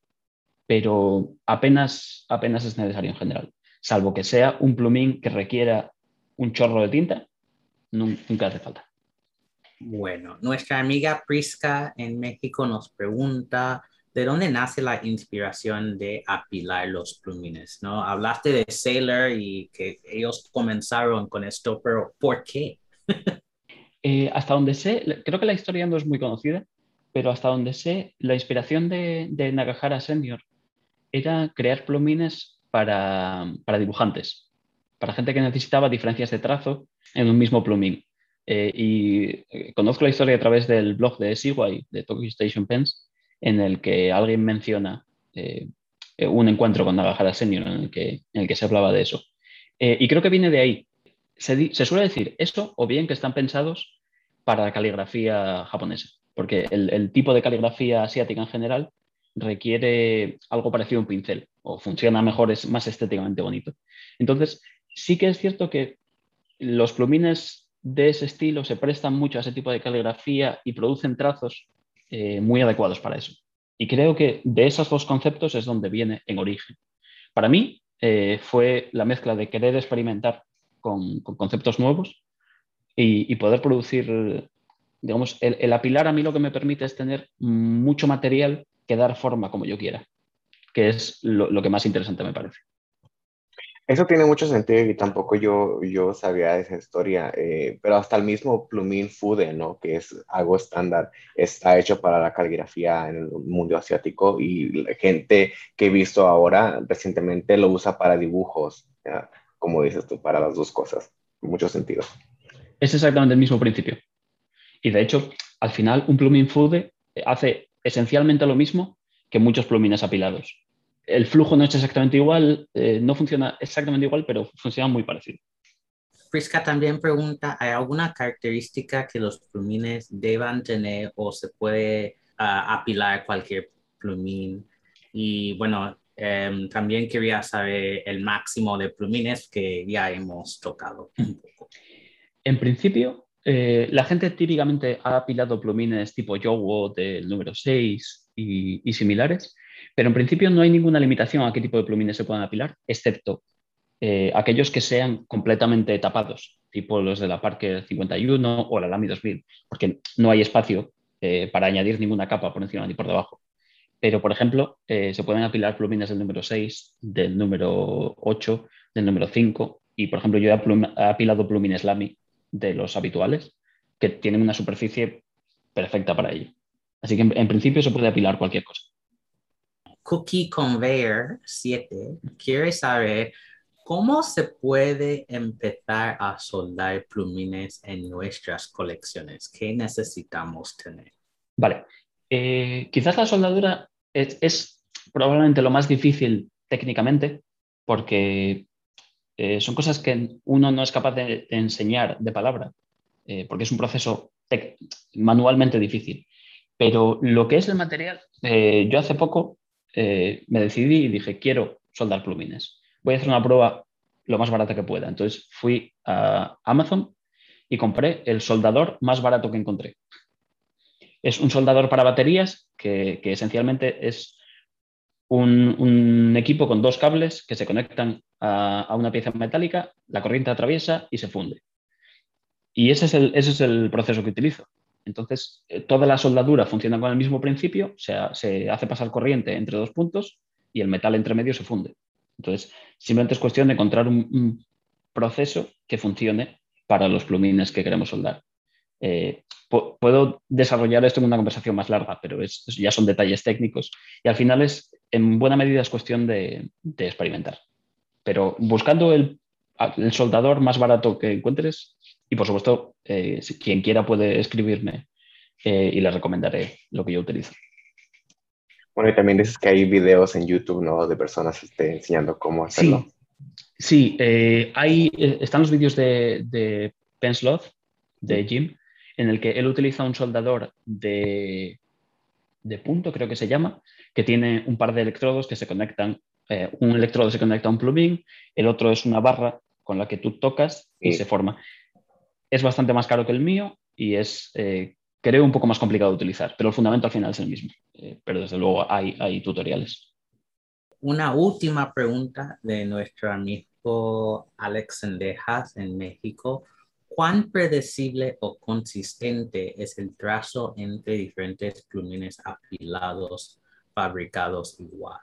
Pero apenas, apenas es necesario en general. Salvo que sea un plumín que requiera un chorro de tinta, nun- nunca hace falta. Bueno, nuestra amiga Prisca en México nos pregunta ¿de dónde nace la inspiración de apilar los plumines? ¿no? Hablaste de Sailor y que ellos comenzaron con esto, pero ¿por qué? Eh, hasta donde sé, creo que la historia no es muy conocida, pero hasta donde sé, la inspiración de, de Nagahara Senior era crear plumines para, para, dibujantes, para gente que necesitaba diferencias de trazo en un mismo plumín. Eh, y eh, conozco la historia a través del blog de Siwai, de Tokyo Station Pens, en el que alguien menciona eh, un encuentro con Nagahara Senior en el que, en el que se hablaba de eso. y creo que viene de ahí. Se, se, suele decir esto o bien que están pensados para la caligrafía japonesa, porque el, el tipo de caligrafía asiática en general requiere algo parecido a un pincel o funciona mejor, es más estéticamente bonito. Entonces, sí que es cierto que los plumines de ese estilo se prestan mucho a ese tipo de caligrafía y producen trazos eh, muy adecuados para eso. Y creo que de esos dos conceptos es donde viene en origen. Para mí eh, fue la mezcla de querer experimentar con, conceptos nuevos y, poder producir, digamos, el, apilar a mí lo que me permite es tener mucho material que dar forma como yo quiera, que es lo que más interesante me parece. Eso tiene mucho sentido y tampoco yo, yo sabía esa historia, eh, pero hasta el mismo plumín Fude, ¿no? que es algo estándar, está hecho para la caligrafía en el mundo asiático y la gente que he visto ahora recientemente lo usa para dibujos, como dices tú, para las dos cosas, mucho sentido. Es exactamente el mismo principio. Y de hecho, al final, un plumín Fude hace esencialmente lo mismo que muchos plumines apilados el flujo no es exactamente igual, eh, no funciona exactamente igual, pero funciona muy parecido. Friska también pregunta, ¿hay alguna característica que los plumines deban tener o se puede ah, apilar cualquier plumín? Y bueno, em, también quería saber el máximo de plumines que ya hemos tocado un poco. En principio, eh, la gente típicamente ha apilado plumines tipo Yowo del número 6 y similares, pero en principio no hay ninguna limitación a qué tipo de plumines se puedan apilar, excepto eh, aquellos que sean completamente tapados, tipo los de la Parker 51 o la Lamy 2000, porque no hay espacio eh, para añadir ninguna capa por encima ni por debajo. Pero, por ejemplo, eh, se pueden apilar plumines del número 6, del número 8, del número 5, y, por ejemplo, yo he apilado plumines Lamy de los habituales, que tienen una superficie perfecta para ello. Así que, en principio, se puede apilar cualquier cosa. Cookie Conveyor 7 quiere saber cómo se puede empezar a soldar plumines en nuestras colecciones. ¿Qué necesitamos tener? Vale. Eh, quizás la soldadura es, probablemente lo más difícil técnicamente porque eh, son cosas que uno no es capaz de, enseñar de palabra, eh, porque es un proceso manualmente difícil. Pero lo que es el material, yo hace poco eh, me decidí y dije, quiero soldar plumines. Voy a hacer una prueba lo más barata que pueda. Entonces fui a Amazon y compré el soldador más barato que encontré. Es un soldador para baterías que, esencialmente es un, equipo con dos cables que se conectan a, una pieza metálica, la corriente atraviesa y se funde. Y ese es ese es el proceso que utilizo. Entonces, eh, toda la soldadura funciona con el mismo principio, o sea, se hace pasar corriente entre dos puntos y el metal entre medio se funde. Entonces, simplemente es cuestión de encontrar un, proceso que funcione para los plumines que queremos soldar. Eh, puedo desarrollar esto en una conversación más larga, pero ya son detalles técnicos y al final es, en buena medida, es cuestión de, experimentar. Pero buscando el soldador más barato que encuentres, y por supuesto, eh, quien quiera puede escribirme eh, y le recomendaré lo que yo utilizo. Bueno, y también dices que hay videos en YouTube, ¿no? De personas este, enseñando cómo hacerlo. Sí, eh, hay, están los vídeos de, de Pensloth, de Jim, en el que él utiliza un soldador de, de punto, creo que se llama, que tiene un par de electrodos que se conectan. un electrodo se conecta a un plugin, el otro es una barra con la que tú tocas y se forma es bastante más caro que el mío y es, eh, creo, un poco más complicado de utilizar, pero el fundamento al final es el mismo. Eh, pero desde luego hay, hay tutoriales. Una última pregunta de nuestro amigo Alex Sendejas en México. ¿Cuán predecible o consistente es el trazo entre diferentes plumines apilados fabricados igual?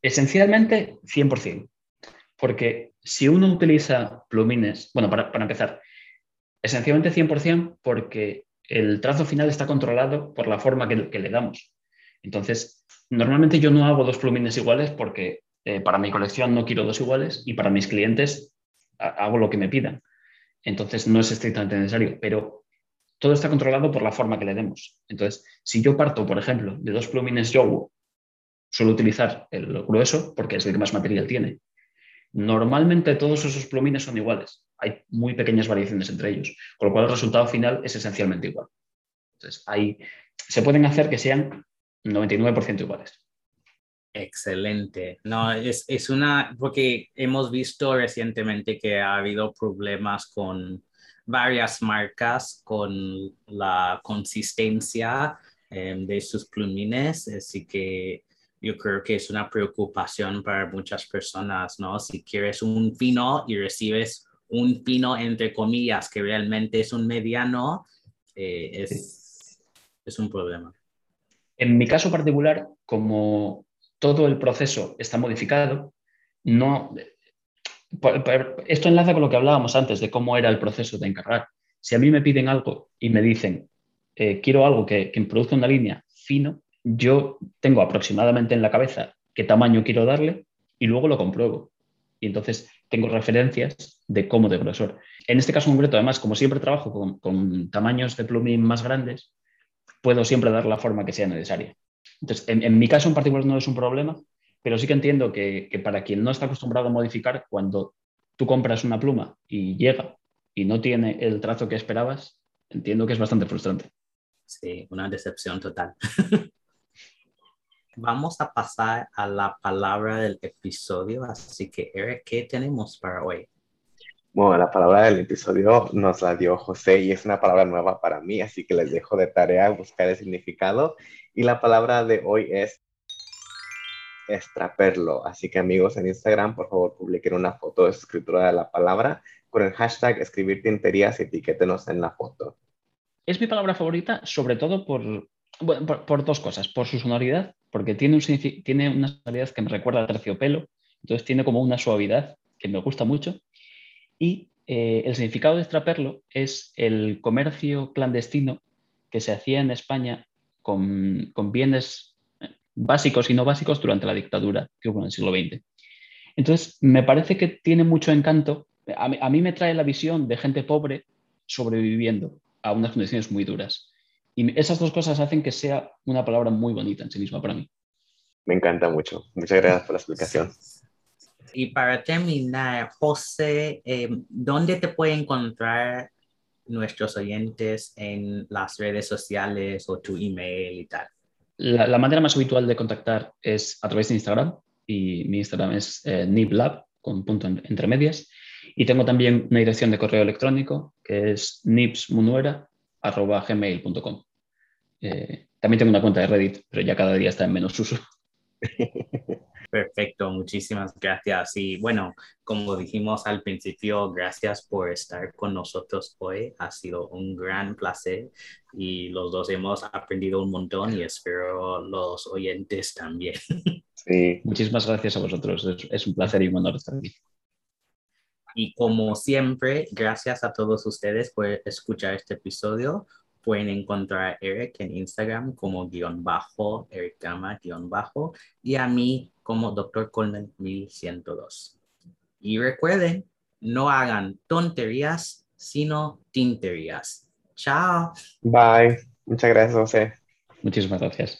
Esencialmente 100%, porque si uno utiliza plumines, bueno, para, empezar, esencialmente 100% porque el trazo final está controlado por la forma que, le damos. Entonces, normalmente yo no hago dos plumines iguales porque eh, para mi colección no quiero dos iguales y para mis clientes hago lo que me pidan. Entonces, no es estrictamente necesario, pero todo está controlado por la forma que le demos. Entonces, si yo parto, por ejemplo, de dos plumines Yowo, suelo utilizar el grueso porque es el que más material tiene. Normalmente todos esos plumines son iguales. Hay muy pequeñas variaciones entre ellos, con lo cual el resultado final es esencialmente igual. Entonces, ahí se pueden hacer que sean 99% iguales. Excelente. No, es, es, una, porque hemos visto recientemente que ha habido problemas con varias marcas con la consistencia em, de sus plumines, así que yo creo que es una preocupación para muchas personas, ¿no? Si quieres un pino y recibes un pino entre comillas que realmente es un mediano, eh, es, es un problema. En mi caso particular, como todo el proceso está modificado, no, esto enlaza con lo que hablábamos antes de cómo era el proceso de encargar. Si a mí me piden algo y me dicen, eh, quiero algo que, que produzca una línea fino, yo tengo aproximadamente en la cabeza qué tamaño quiero darle y luego lo compruebo. Y entonces tengo referencias de cómo de grosor. En este caso concreto, además, como siempre trabajo con, tamaños de plumín más grandes, puedo siempre dar la forma que sea necesaria. Entonces, en mi caso en particular no es un problema, pero sí que entiendo que, para quien no está acostumbrado a modificar, cuando tú compras una pluma y llega y no tiene el trazo que esperabas, entiendo que es bastante frustrante. Sí, una decepción total. Vamos a pasar a la palabra del episodio, así que Eric, ¿qué tenemos para hoy? Bueno, la palabra del episodio nos la dio José y es una palabra nueva para mí, así que les dejo de tarea buscar el significado. Y la palabra de hoy es extraperlo. Así que amigos en Instagram, por favor, publiquen una foto de su escritura de la palabra con el hashtag escribir tinterías y etiquétenos en la foto. Es mi palabra favorita, sobre todo por, por, dos cosas. Por su sonoridad, porque tiene, un, tiene una que me recuerda a terciopelo, entonces tiene como una suavidad que me gusta mucho. Y eh, el significado de extraperlo es el comercio clandestino que se hacía en España con, con bienes básicos y no básicos durante la dictadura que hubo en el siglo XX. Entonces, me parece que tiene mucho encanto. A mí, me trae la visión de gente pobre sobreviviendo a unas condiciones muy duras. Y esas dos cosas hacen que sea una palabra muy bonita en sí misma para mí. Me encanta mucho. Muchas gracias por la explicación. Y para terminar, José, eh, ¿dónde te pueden encontrar nuestros oyentes en las redes sociales o tu email y tal? La, manera más habitual de contactar es a través de Instagram y mi Instagram es eh, niblab con punto entre medias. Y tengo también una dirección de correo electrónico que es nipsmunuera.gmail.com. Eh, también tengo una cuenta de Reddit, pero ya cada día está en menos uso. Perfecto, muchísimas gracias. Y bueno, como dijimos al principio, gracias por estar con nosotros hoy. Ha sido un gran placer y los dos hemos aprendido un montón y espero los oyentes también. Sí. Muchísimas gracias a vosotros. Es, un placer y un honor estar aquí. Y como siempre, gracias a todos ustedes por escuchar este episodio pueden encontrar a Eric en Instagram como guion bajo, Eric Gama guion bajo, y a mí como Dr. Coleman 1102. Y recuerden, no hagan tonterías, sino tinterías. Chao. Bye. Muchas gracias, José. Muchísimas gracias.